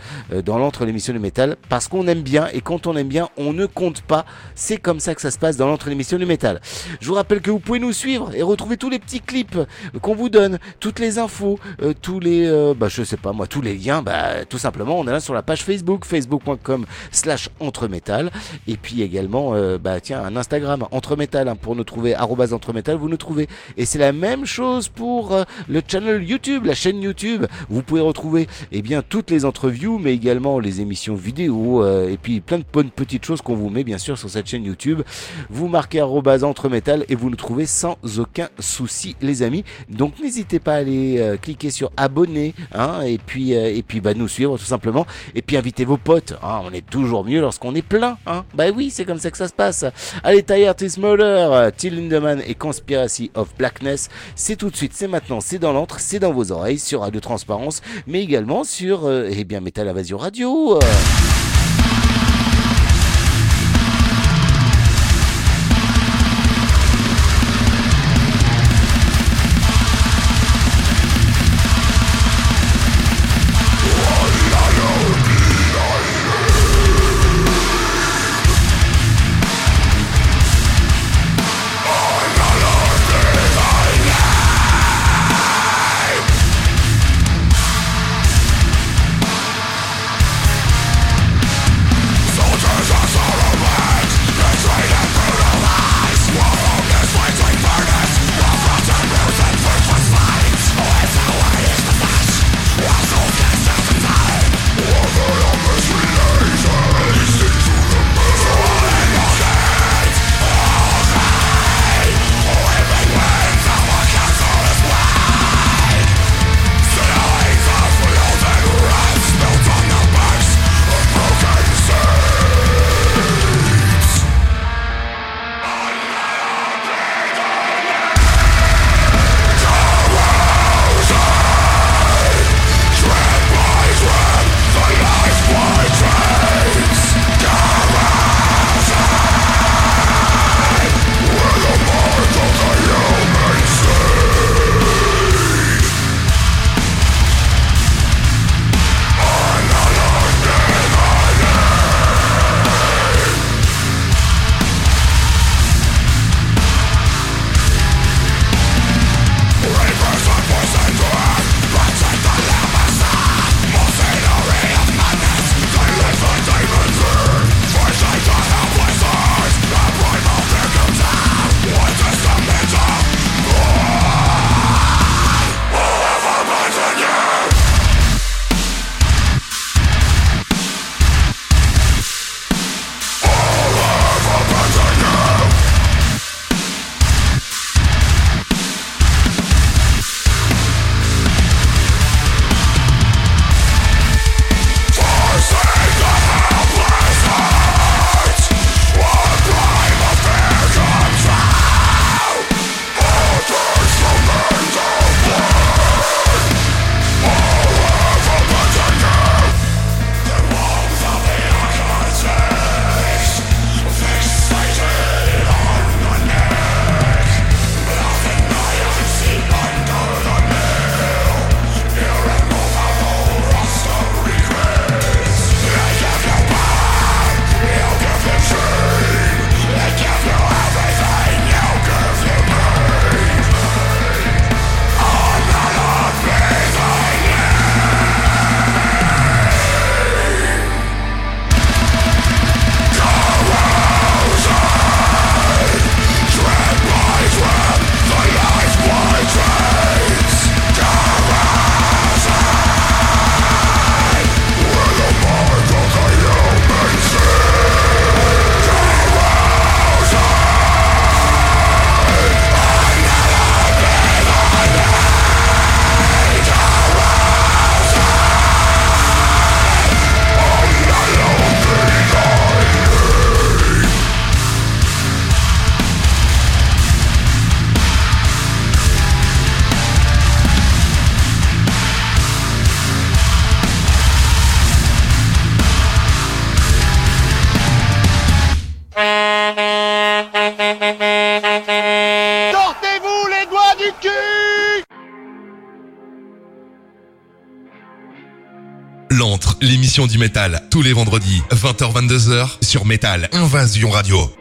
dans l'entre l'émission du métal parce qu'on aime bien et quand on aime bien, on ne compte pas. C'est comme ça que ça se passe dans l'entre l'émission du métal. Je vous rappelle que vous pouvez nous suivre et retrouver tous les petits clips qu'on vous donne, toutes les infos, euh, tous les, euh, bah, je sais pas moi, tous les liens, bah, tout simplement, on est là sur la page Facebook, facebook.com slash entremétal, et puis également, euh, bah, tiens, un Instagram, entremétal, hein, pour nous trouver, arrobas vous nous trouvez. Et c'est la même chose pour euh, le channel YouTube, la chaîne YouTube, vous pouvez retrouver, eh bien, toutes les interviews, mais également les émissions vidéo, euh, et puis plein de bonnes petites choses qu'on vous met, bien sûr, sur cette chaîne YouTube. Vous marquez arrobas et vous nous trouvez sans aucun souci, les amis. Donc n'hésitez pas aller euh, cliquer sur abonner, hein, et puis euh, et puis bah nous suivre tout simplement, et puis invitez vos potes. hein. on est toujours mieux lorsqu'on est plein. Hein. Bah oui, c'est comme ça que ça se passe. Allez, Ty Artist Murder, Till Lindemann et Conspiracy of Blackness, c'est tout de suite, c'est maintenant, c'est dans l'antre, c'est dans vos oreilles sur Radio Transparence, mais également sur euh, eh bien Metal Invasion Radio. métal tous les vendredis 20h-22h sur Métal Invasion Radio.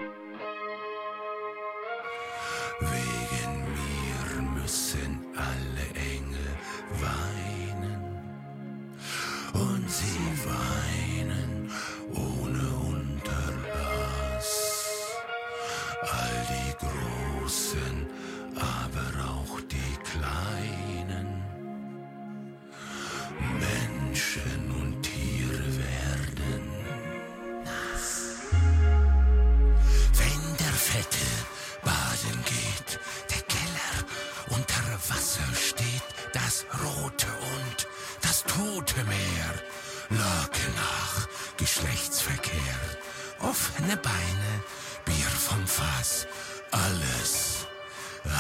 offene Beine, Bier vom Fass, alles,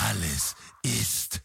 alles ist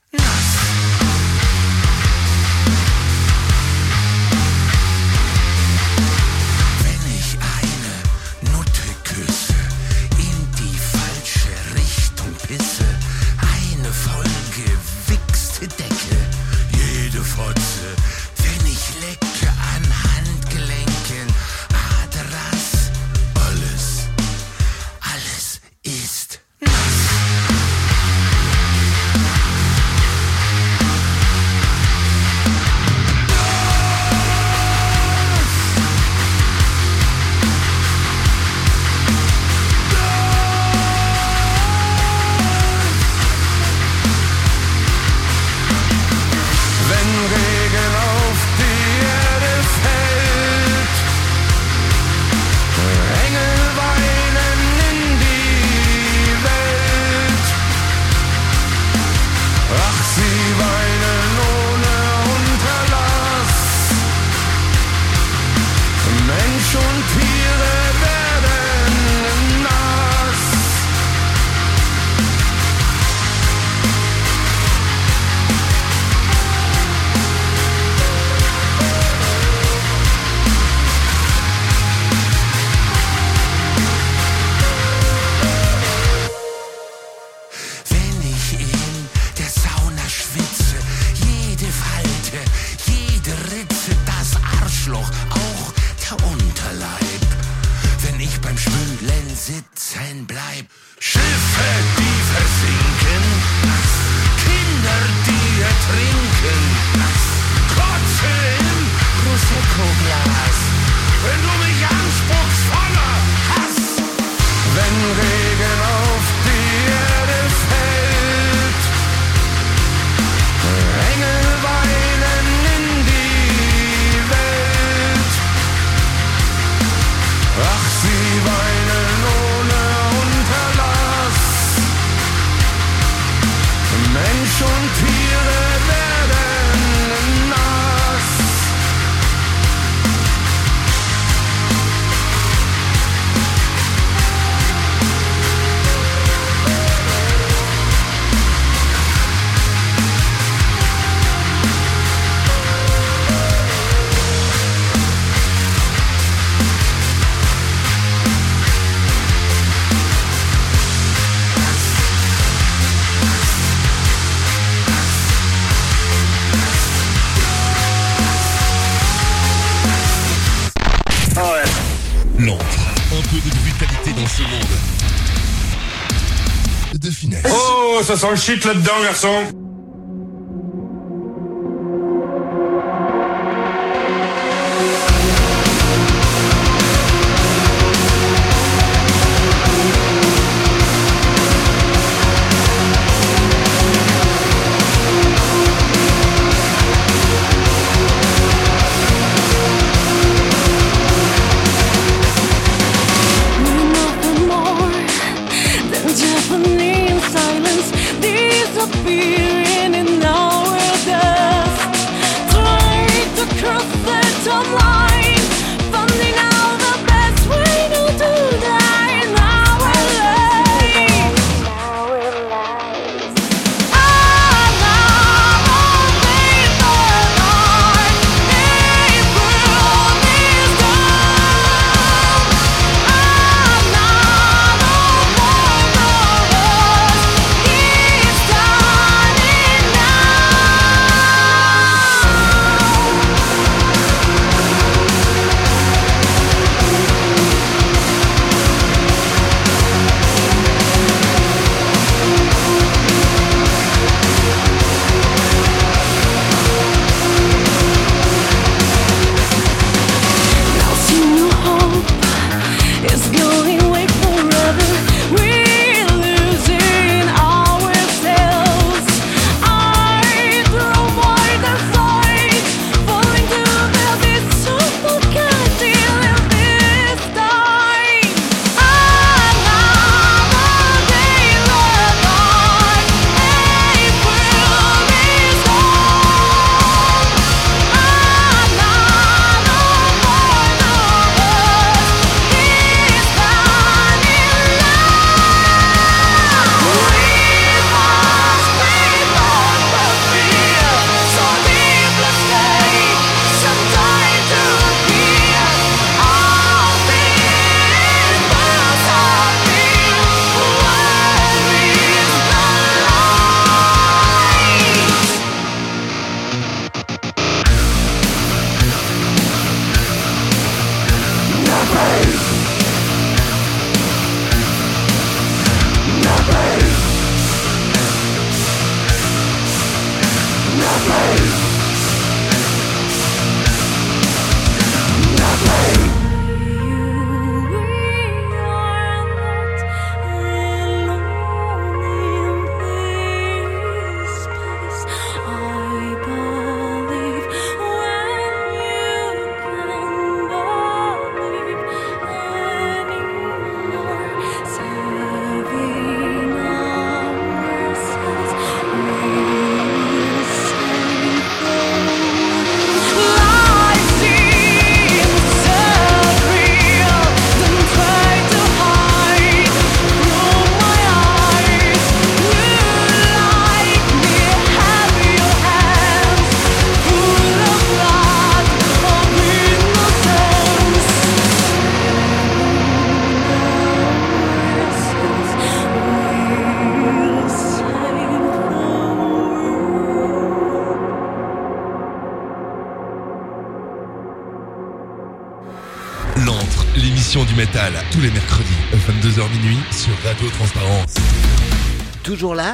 ça sent le shit là-dedans, garçon.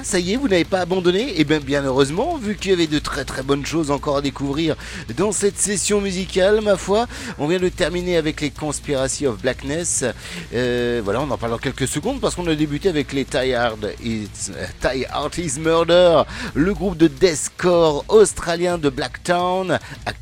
Ça y est, vous n'avez pas abandonné Et bien bien heureusement, vu qu'il y avait de très très bonnes choses encore à découvrir dans cette session musicale, ma foi. On vient de terminer avec les Conspiracy of Blackness. Euh, voilà, on en parle dans quelques secondes parce qu'on a débuté avec les Tie Hard is Murder, le groupe de deathcore australien de Blacktown,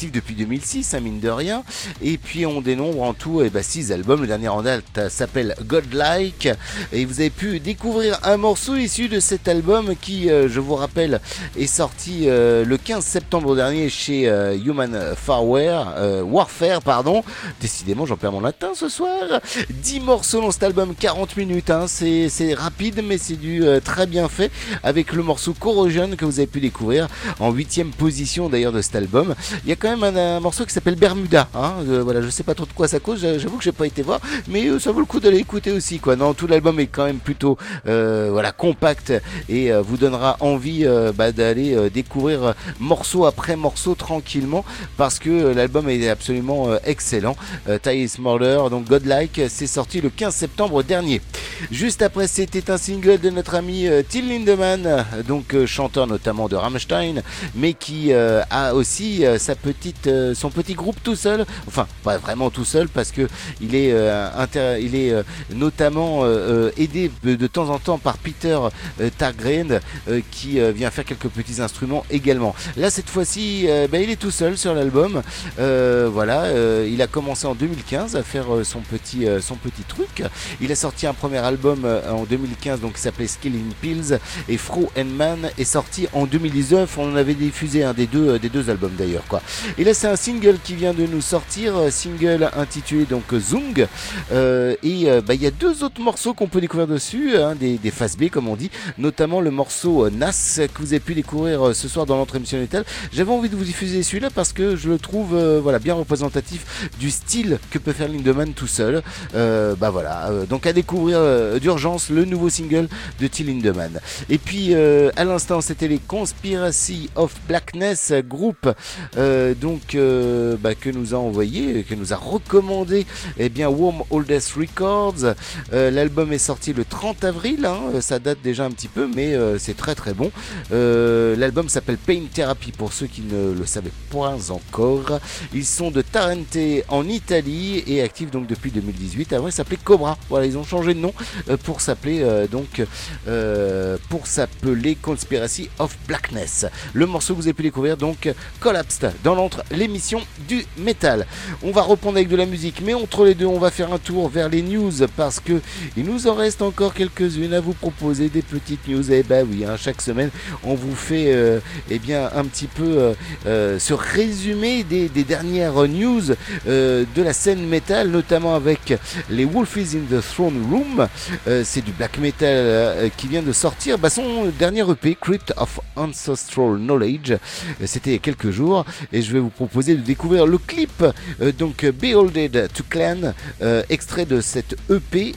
depuis 2006, hein, mine de rien. Et puis on dénombre en tout 6 eh ben, albums. Le dernier en date s'appelle Godlike. Et vous avez pu découvrir un morceau issu de cet album qui, euh, je vous rappelle, est sorti euh, le 15 septembre dernier chez euh, Human Farware, Warfare, pardon. Décidément, j'en perds mon latin ce soir. 10 morceaux dans cet album, 40 minutes. Hein. C'est rapide, mais c'est du très bien fait avec le morceau Corrosion que vous avez pu découvrir en 8 position d'ailleurs de cet album. Il y a quand même un, morceau qui s'appelle Bermuda. Hein. voilà, je sais pas trop de quoi ça cause, j'avoue que j'ai pas été voir, mais ça vaut le coup d'aller écouter aussi. Quoi. Non, tout l'album est quand même plutôt voilà, compact et euh, vous donnera envie euh, bah, d'aller euh, découvrir morceau après morceau tranquillement parce que l'album est absolument excellent. Thais Murder, donc Godlike, c'est sorti le 15 septembre dernier. Juste après, c'était un single de notre ami Till Lindemann, donc chanteur notamment de Rammstein, mais qui a aussi sa petite, son petit groupe tout seul, enfin pas vraiment tout seul parce que il est, il est notamment aidé de temps en temps par Peter euh, euh, qui euh, vient faire quelques petits instruments également. Là cette fois-ci, ben, il est tout seul sur l'album. voilà, il a commencé en 2015 à faire son petit son petit truc. Il a sorti un premier album en 2015 donc qui s'appelait Skilling Pills et Fro and Man est sorti en 2019. On en avait diffusé un des deux des deux albums d'ailleurs quoi. Et là c'est un single qui vient de nous sortir, single intitulé donc Zung. et bah, il y a deux autres morceaux qu'on peut découvrir dessus, hein, des, des face B comme on dit, notamment le morceau euh, Nas que vous avez pu découvrir euh, ce soir dans l'entre émission J'avais envie de vous diffuser celui-là parce que je le trouve euh, voilà, bien représentatif du style que peut faire Lindemann tout seul. bah voilà, donc à découvrir d'urgence le nouveau single de Till Lindemann. Et puis à l'instant c'était les Conspiracy of Blackness groupe donc bah, que nous a envoyé, que nous a recommandé eh bien Warm Oldest Records. L'album est sorti le 30 avril, hein, ça date déjà un petit peu, mais euh, c'est très très bon. Euh, l'album s'appelle Pain Therapy pour ceux qui ne le savaient pas encore. Ils sont de Tarente en Italie et actifs donc depuis 2018. Avant, ils s'appelaient Cobra. Voilà, ils ont changé de nom euh, pour s'appeler donc pour s'appeler Conspiracy of Blackness. Le morceau que vous avez pu découvrir donc Collapsed dans l'émission du métal. On va reprendre avec de la musique, mais entre les deux, on va faire un tour vers les news parce que il nous en reste encore quelques-unes à vous proposer des petites news. Et eh ben oui, hein, chaque semaine, on vous fait euh, eh bien un petit peu euh, euh, ce résumé des, dernières news de la scène metal, notamment avec les Wolfies in the Throne Room. C'est du black metal qui vient de sortir bah, son dernier EP, Crypt of Ancestral Knowledge. C'était il y a quelques jours et je vais vous proposer de découvrir le clip donc Beholded to Clan, extrait de cette EP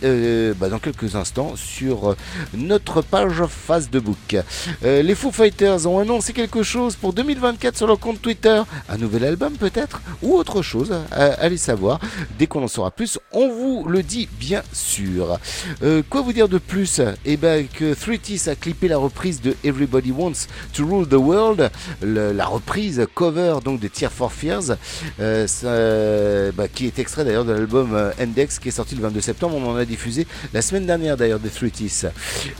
bah, dans quelques instants sur notre page Facebook. Euh, les Foo Fighters ont annoncé quelque chose pour 2024 sur leur compte Twitter. Un nouvel album peut-être? Ou autre chose Allez savoir? Dès qu'on en saura plus, on vous le dit bien sûr. Euh, quoi vous dire de plus? Eh bien que 3 a clippé la reprise de Everybody Wants to Rule the World. la reprise cover donc de Tear for Fears. Euh, bah, qui est extrait d'ailleurs de l'album Index qui est sorti le 22 septembre. On en a diffusé la semaine dernière d'ailleurs de 3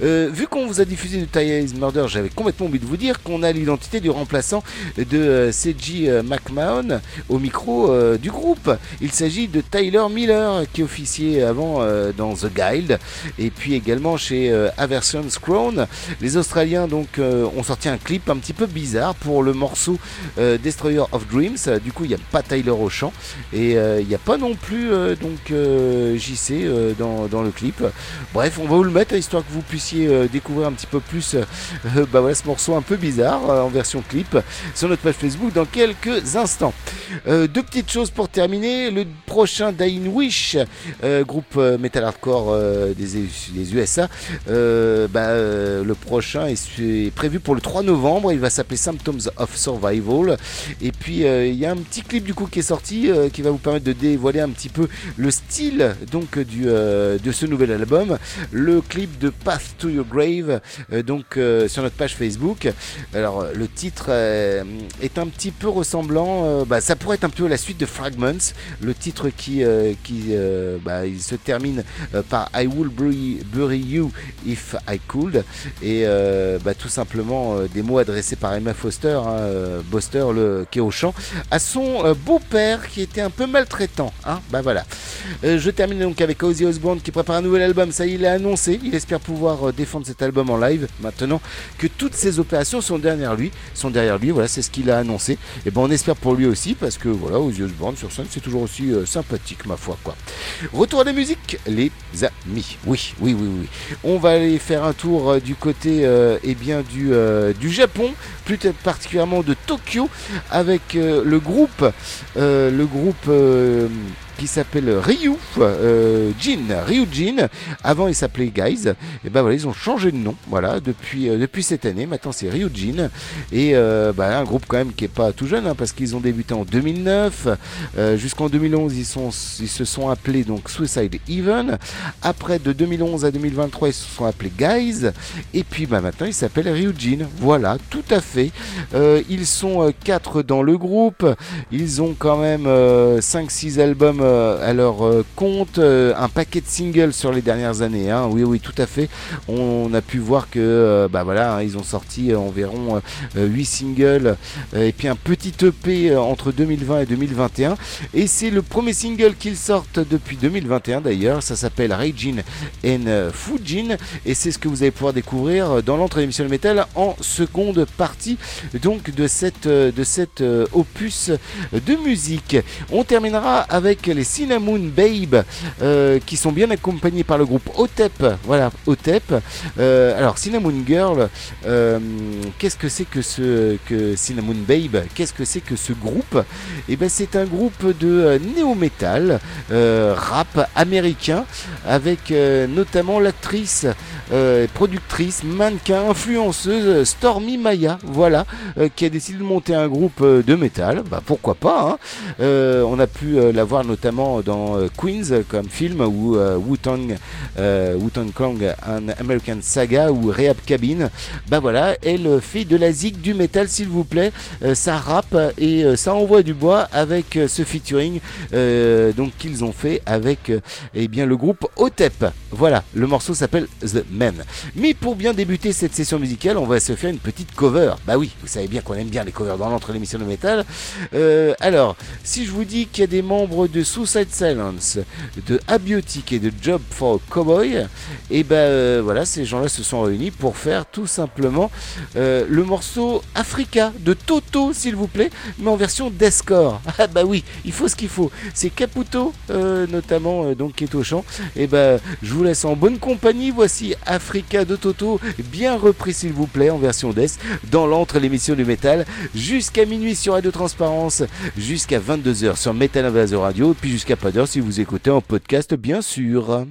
euh, vu qu'on vous a diffusé du Tyre's Murder, j'avais complètement oublié de vous dire qu'on a l'identité du remplaçant de euh, CG euh, McMahon au micro du groupe. Il s'agit de Tyler Miller qui officiait avant dans The Guild et puis également chez Aversion Crown. Les Australiens donc ont sorti un clip un petit peu bizarre pour le morceau Destroyer of Dreams. Du coup, il n'y a pas Tyler au chant et il n'y a pas non plus donc JC dans, dans, le clip. Bref, on va vous le mettre histoire que vous puissiez découvrir un petit peu plus euh, bah voilà, ce morceau un peu bizarre euh, en version clip sur notre page Facebook dans quelques instants. Euh, deux petites choses pour terminer. Le prochain Dying Wish, euh, groupe euh, metal hardcore euh, des, USA, euh, bah, euh, le prochain est, est prévu pour le 3 novembre. Il va s'appeler Symptoms of Survival. Et puis euh, il y a un petit clip du coup qui est sorti euh, qui va vous permettre de dévoiler un petit peu le style donc euh, de ce nouvel album. Le clip de Path to Your Grave, donc sur notre page Facebook. Alors le titre est un petit peu ressemblant, bah, ça pourrait être un peu la suite de Fragments, le titre qui, qui bah, il se termine par I will bury, you if I could et bah, tout simplement des mots adressés par Emma Foster, hein, Boster, le qui chant, à son euh, beau-père qui était un peu maltraitant. Hein, bah voilà. Euh, je termine donc avec Ozzy Osbourne qui prépare un nouvel album. Ça, il l'a annoncé. Il espère pouvoir euh, défendre cet album en live maintenant que toutes ses opérations sont derrière lui. Sont derrière lui. Voilà, c'est ce qu'il a annoncé. Et ben, on espère pour lui aussi parce que voilà, Ozzy Osbourne sur scène, c'est toujours aussi sympathique, ma foi, quoi. Retour à la musique, les amis. Oui, oui, oui, oui. On va aller faire un tour du côté, eh bien, du, du Japon, plus particulièrement de Tokyo, avec euh, le groupe, euh, le groupe. Qui s'appelle Ryu euh, Jin, Ryu Jin. Avant, il s'appelait Guys. Et ben voilà, ils ont changé de nom. Voilà, depuis euh, depuis cette année. Maintenant, c'est Ryu Jin. Et euh, bah, un groupe quand même qui est pas tout jeune, hein, parce qu'ils ont débuté en 2009. Euh, Jusqu'en 2011, ils sont ils se sont appelés donc Suicide Even. Après, de 2011 à 2023, ils se sont appelés Guys. Et puis, bah, maintenant, ils s'appellent Ryu Jin. Voilà, tout à fait. Ils sont quatre dans le groupe. Ils ont quand même 5-6 albums à leur euh, compte, euh, un paquet de singles sur les dernières années. hein. Oui, oui, tout à fait. On a pu voir que, euh, bah voilà, hein, ils ont sorti environ 8 singles et puis un petit EP entre 2020 et 2021. Et c'est le premier single qu'ils sortent depuis 2021 d'ailleurs. Ça s'appelle Reijin and Fujin et c'est ce que vous allez pouvoir découvrir dans l'entrée d'émission de métal en seconde partie donc de cette de euh, opus de musique. On terminera avec les Cinnamon Babe euh, qui sont bien accompagnés par le groupe Otep. Voilà, Otep. Euh, alors Cinnamon Girl, euh, qu'est-ce que c'est que ce que Babe? Qu'est-ce que c'est que ce groupe? Eh ben c'est un groupe de néo-metal rap américain avec notamment l'actrice productrice, mannequin, influenceuse Stormy Maya, voilà, qui a décidé de monter un groupe de métal. Bah pourquoi pas hein. On a pu la voir notamment dans euh, Queens euh, comme film ou Wu-Tang Wu-Tang Clan, un American Saga ou Rehab Cabin. Bah voilà, elle fait de la zig du métal s'il vous plaît. Euh, ça rappe et ça envoie du bois avec ce featuring donc qu'ils ont fait avec eh bien le groupe Otep. Voilà, le morceau s'appelle The Men. Mais pour bien débuter cette session musicale, on va se faire une petite cover. Bah oui, vous savez bien qu'on aime bien les covers dans l'entre l'émission de métal. Alors, si je vous dis qu'il y a des membres de Suicide Silence, de Abiotic et de Job for Cowboy, et ben euh, voilà, ces gens-là se sont réunis pour faire tout simplement euh, le morceau Africa de Toto, s'il vous plaît, mais en version deathcore. Ah bah oui, il faut ce qu'il faut. C'est Caputo, euh, notamment, donc qui est au chant. Et ben, je vous laisse en bonne compagnie. Voici Africa de Toto, bien repris, s'il vous plaît, en version death, dans l'entre l'émission du métal, jusqu'à minuit sur Radio Transparence, jusqu'à 22h sur Metal Invasion Radio, puis jusqu'à pas d'heure si vous écoutez en podcast, bien sûr.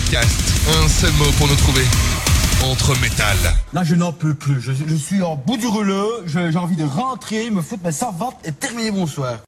Un seul mot pour nous trouver. Entre métal. Là, je n'en peux plus. Je, suis en bout du rouleau. J'ai envie de rentrer, me foutre ma servante et terminer mon soir.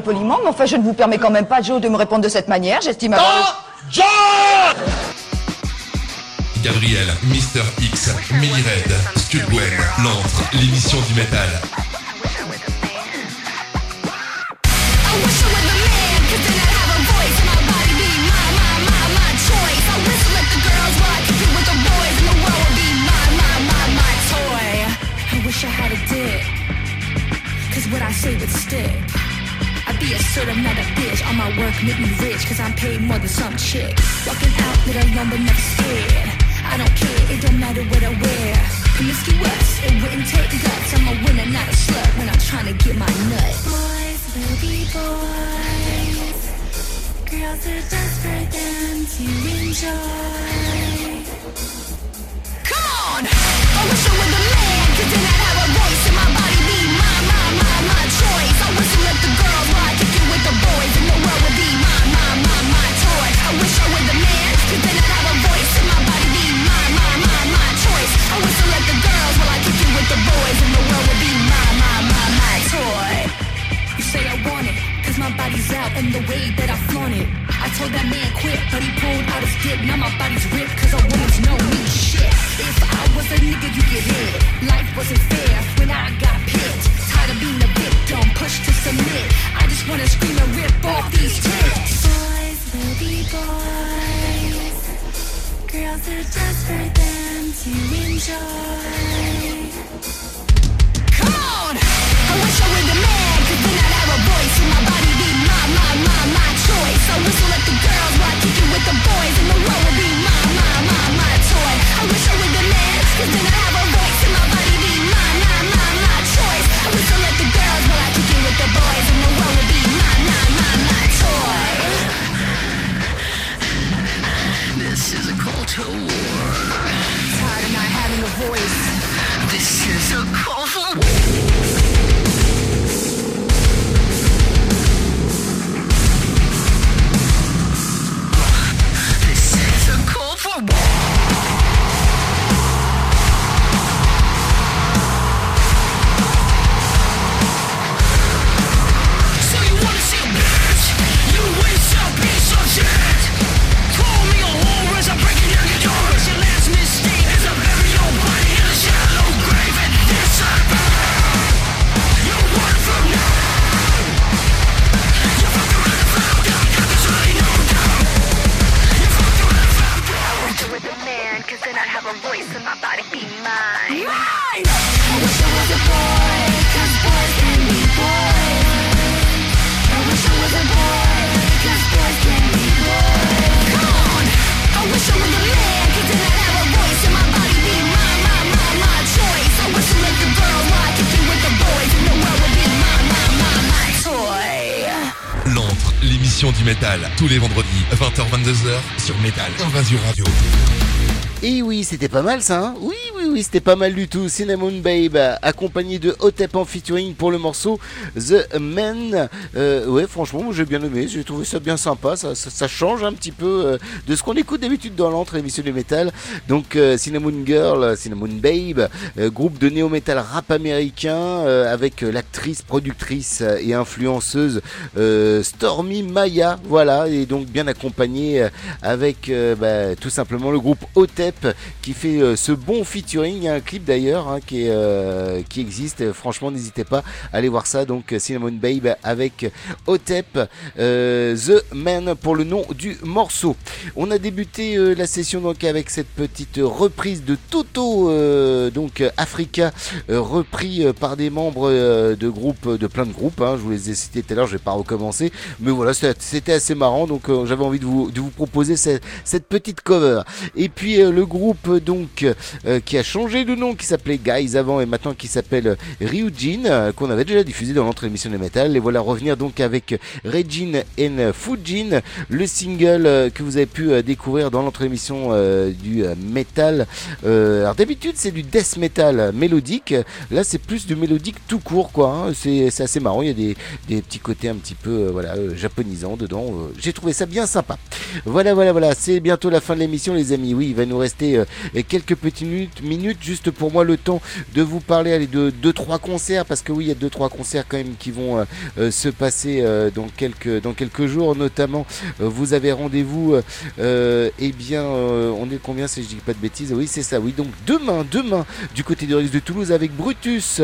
Poliment, mais enfin, je ne vous permets quand même pas, Joe, de me répondre de cette manière. J'estime avoir... John Gabriel, Mister X, Millie Red, Stud Gwen, l'antre, l'émission du métal. Make me rich, cause I'm paid more than some chick. Walking out with a but never scared. I don't care, it don't matter what I wear. Promiscuous, it wouldn't take guts. I'm a winner, not a slut when I'm trying to get my nut. Boys will be boys. Girls are just for them to enjoy. Tous les vendredis, 20h-22h sur Métal Invasion Radio. Et oui, c'était pas mal ça, hein C'était pas mal du tout. Cinnamon Babe, accompagné de Hotep en featuring pour le morceau The Man. Euh, ouais, franchement, j'ai bien aimé, j'ai trouvé ça bien sympa. Ça, change un petit peu euh, de ce qu'on écoute d'habitude dans l'antre émission du métal. Donc, euh, Cinnamon Girl, Cinnamon Babe, euh, groupe de néo-metal rap américain euh, avec l'actrice, productrice et influenceuse Stormy Maya. Voilà, et donc bien accompagné avec bah, tout simplement le groupe Hotep qui fait ce bon featuring. Il y a un clip d'ailleurs hein, qui, euh, qui existe. Franchement, n'hésitez pas à aller voir ça. Donc Cinnamon Babe avec Hotep, euh, The Man pour le nom du morceau. On a débuté euh, la session donc avec cette petite reprise de Toto, euh, donc Africa, euh, repris euh, par des membres de groupes, de plein de groupes. hein. je vous les ai cités tout à l'heure, je vais pas recommencer. Mais voilà, c'était assez marrant. Donc j'avais envie de vous, de vous proposer cette, cette petite cover. Et puis le groupe donc qui a changé de nom, qui s'appelait Guys avant et maintenant qui s'appelle Ryujin, euh, qu'on avait déjà diffusé dans notre émission de métal. Et voilà revenir donc avec Regin and Fujin, le single euh, que vous avez pu euh, découvrir dans notre émission du. Euh, alors d'habitude c'est du death metal mélodique, là c'est plus du mélodique tout court quoi. hein. C'est assez marrant, il y a des, des petits côtés un petit peu voilà japonisants dedans. J'ai trouvé ça bien sympa. Voilà voilà voilà, c'est bientôt la fin de l'émission les amis. Oui, il va nous rester quelques petites minutes, juste pour moi le temps de vous parler de 2-3 concerts, parce que oui, il y a 2-3 concerts quand même qui vont euh, euh, se passer euh, dans, quelques, dans quelques jours, notamment vous avez rendez-vous, eh bien, on est combien si je dis pas de bêtises? Oui, c'est ça, oui. Donc demain, demain, du côté du Rex de Toulouse avec Brutus,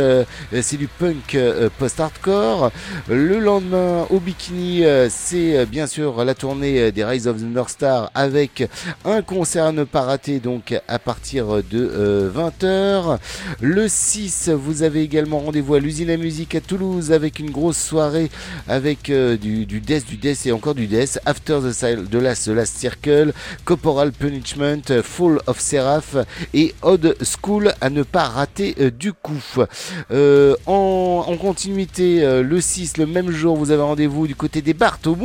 c'est du punk post-hardcore. Le lendemain, au Bikini, c'est bien sûr la tournée des Rise of the North Star avec un concert à ne pas rater, donc à partir de 20h. Le 6, vous avez également rendez-vous à l'usine à musique à Toulouse avec une grosse soirée avec euh, du, death, du death et encore du death. After the, the, last, Last Circle, Corporal Punishment, Fall of Seraph et Odd School à ne pas rater euh, du coup. Euh, en, continuité, le 6, le même jour, vous avez rendez-vous du côté des Bart au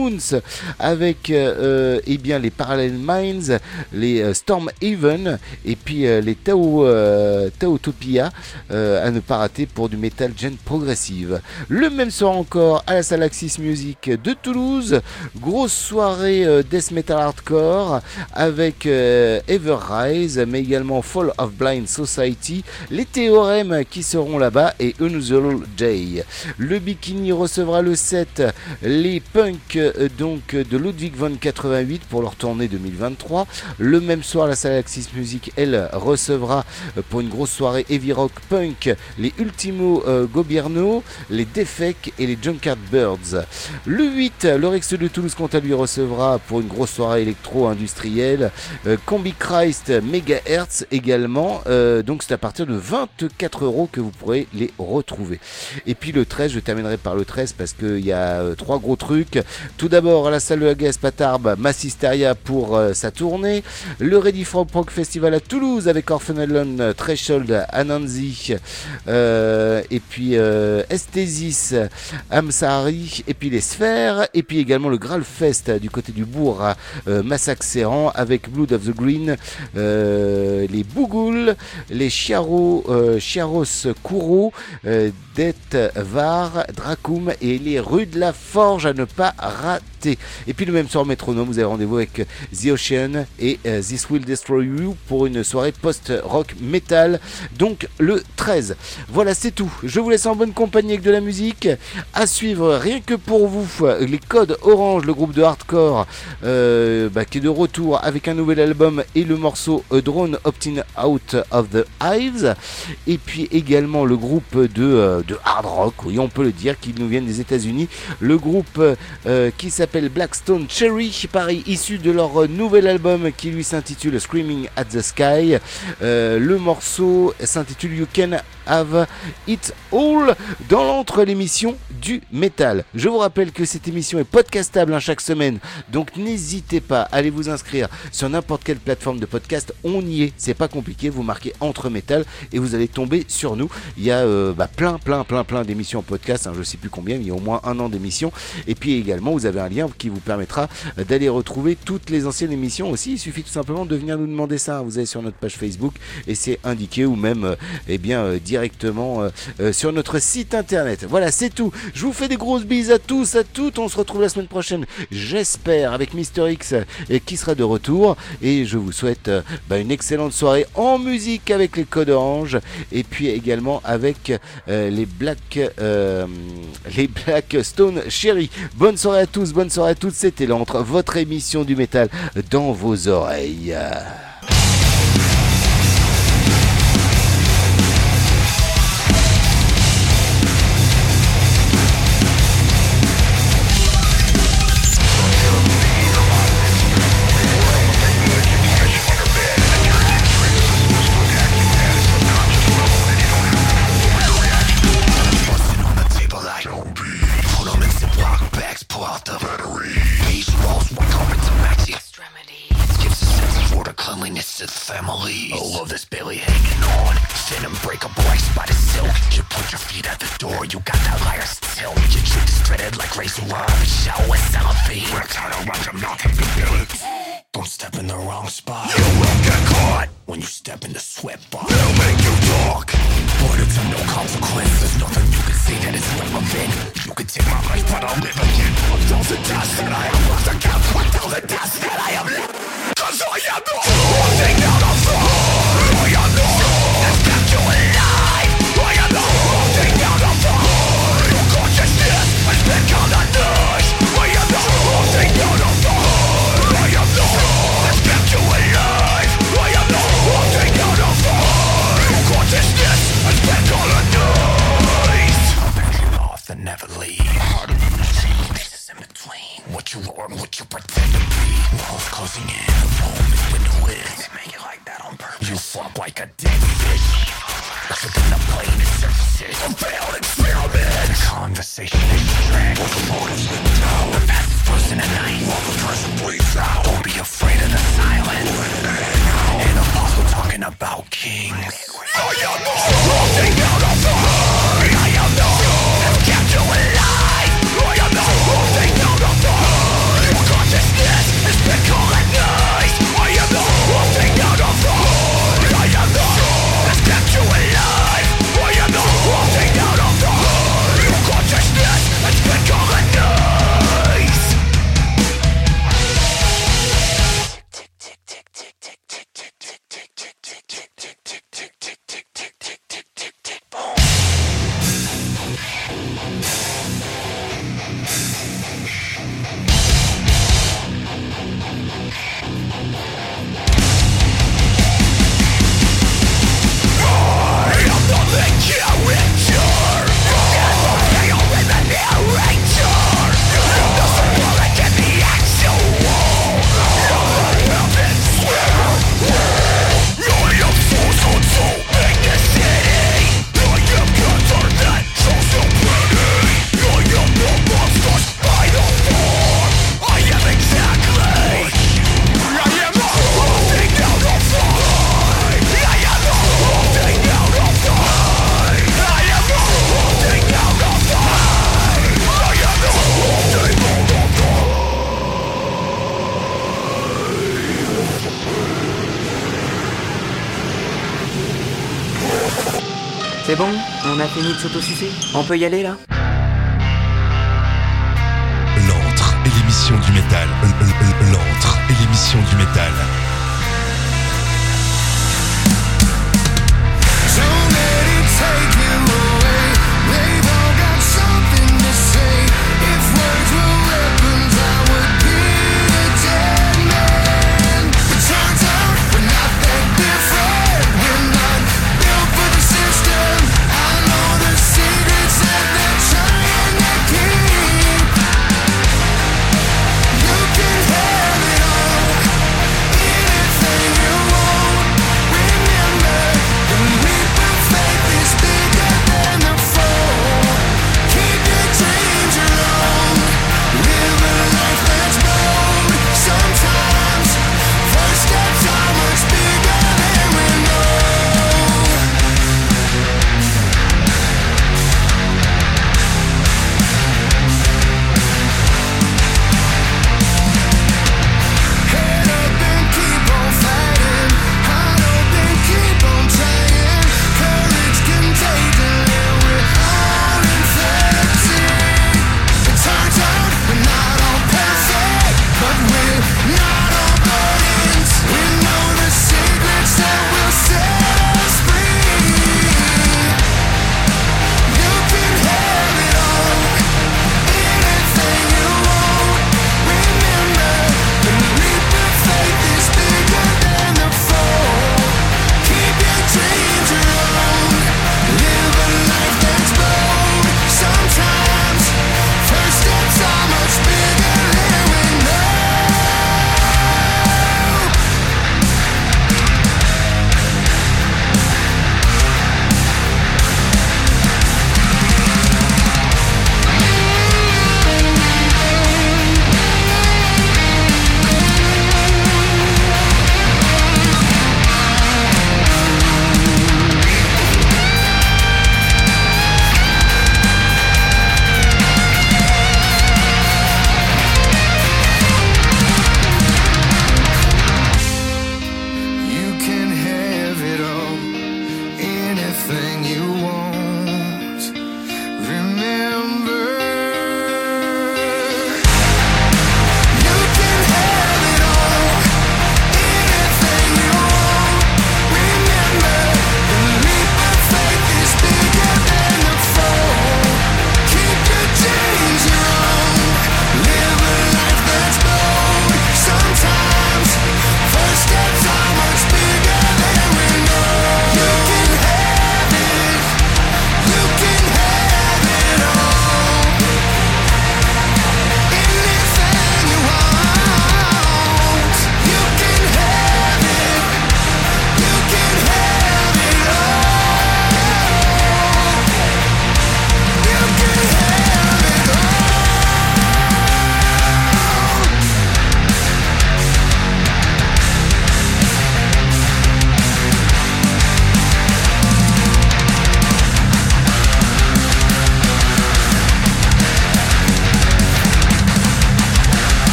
avec eh bien, les Parallel Minds, les Storm Haven et puis les Tao, euh, Taotopia euh, à ne pas rater pour du metal gen progressive. Le même soir encore à la salle Axis Music de Toulouse, grosse soirée euh, death metal hardcore avec euh, Everrise mais également Fall of Blind Society, les théorèmes qui seront là-bas et Unusual Day. Le Bikini recevra le 7 les punks donc de Ludwig von 88 pour leur tournée 2023. Le même soir, la salle Music, elle, recevra pour une grosse soirée heavy rock punk les Ultimo euh, Gobierno, les Defec et les Junkard Birds. Le 8, le Rex de Toulouse, quant à lui, recevra pour une grosse soirée électro-industrielle euh, Combi Christ Megahertz également. Euh, donc c'est à partir de 24 euros que vous pourrez les retrouver. Et puis le 13, je terminerai par le 13 parce qu'il y a euh, trois gros trucs. Tout d'abord, à la salle de la Gaze Patarbe, Massisteria pour euh, sa tournée. Le Ready for Proc Festival à Toulouse avec Orphan Threshold, Anansi. euh, et puis euh, Esthesis, Amsari. Et puis les Sphères. Et puis également le Graal Fest du côté du bourg à euh, Massac-Serran avec Blood of the Green, les Bougoul, les Chiaro, Chiaros Kouro, euh, Det Var, Dracum et les rues de la Forge à ne pas rater. Et puis le même soir métronome, vous avez rendez-vous avec The Ocean et This Will Destroy You pour une soirée post-rock metal, donc le 13. Voilà, c'est tout. Je vous laisse en bonne compagnie avec de la musique. À suivre, rien que pour vous, les codes Orange, le groupe de hardcore euh, bah, qui est de retour avec un nouvel album et le morceau A Drone Opting Out of the Hives. Et puis également le groupe de, euh, de hard rock, oui, on peut le dire, qui nous viennent des États-Unis. Le groupe euh, qui s'appelle Blackstone Cherry, pareil, issu de leur euh, nouvel album qui lui s'intitule Screaming at the Sky. Euh, le morceau s'intitule You Can Have It All dans l'entre l'émission du métal. Je vous rappelle que cette émission est podcastable hein, chaque semaine, donc n'hésitez pas à aller vous inscrire sur n'importe quelle plateforme de podcast. On y est, c'est pas compliqué. Vous marquez entre métal et vous allez tomber sur nous. Il y a euh, bah, plein, plein, plein, plein d'émissions en podcast. hein, je sais plus combien, mais il y a au moins un an d'émissions. Et puis également, vous avez un lien qui vous permettra d'aller retrouver toutes les anciennes émissions aussi. Il suffit tout simplement de venir nous demander ça. Vous allez sur notre page Facebook et c'est indiqué ou même euh, eh bien euh, directement euh, euh, sur notre site internet. Voilà, c'est tout. Je vous fais des grosses bises à tous, à toutes. On se retrouve la semaine prochaine, j'espère, avec Mister X euh, qui sera de retour. Et je vous souhaite bah, une excellente soirée en musique avec les codes orange et puis également avec les Black les Black Stone Cherry. Bonne soirée à tous, bonne soirée à toutes. C'était l'entre votre émission du métal dans vos oreilles. On peut y aller là? L'antre et l'émission du métal. Euh, euh, euh, l'antre et l'émission du métal.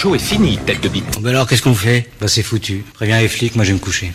Show est fini, tête de bite. Bah alors qu'est-ce qu'on fait? Bah c'est foutu. Préviens les flics, moi je vais me coucher.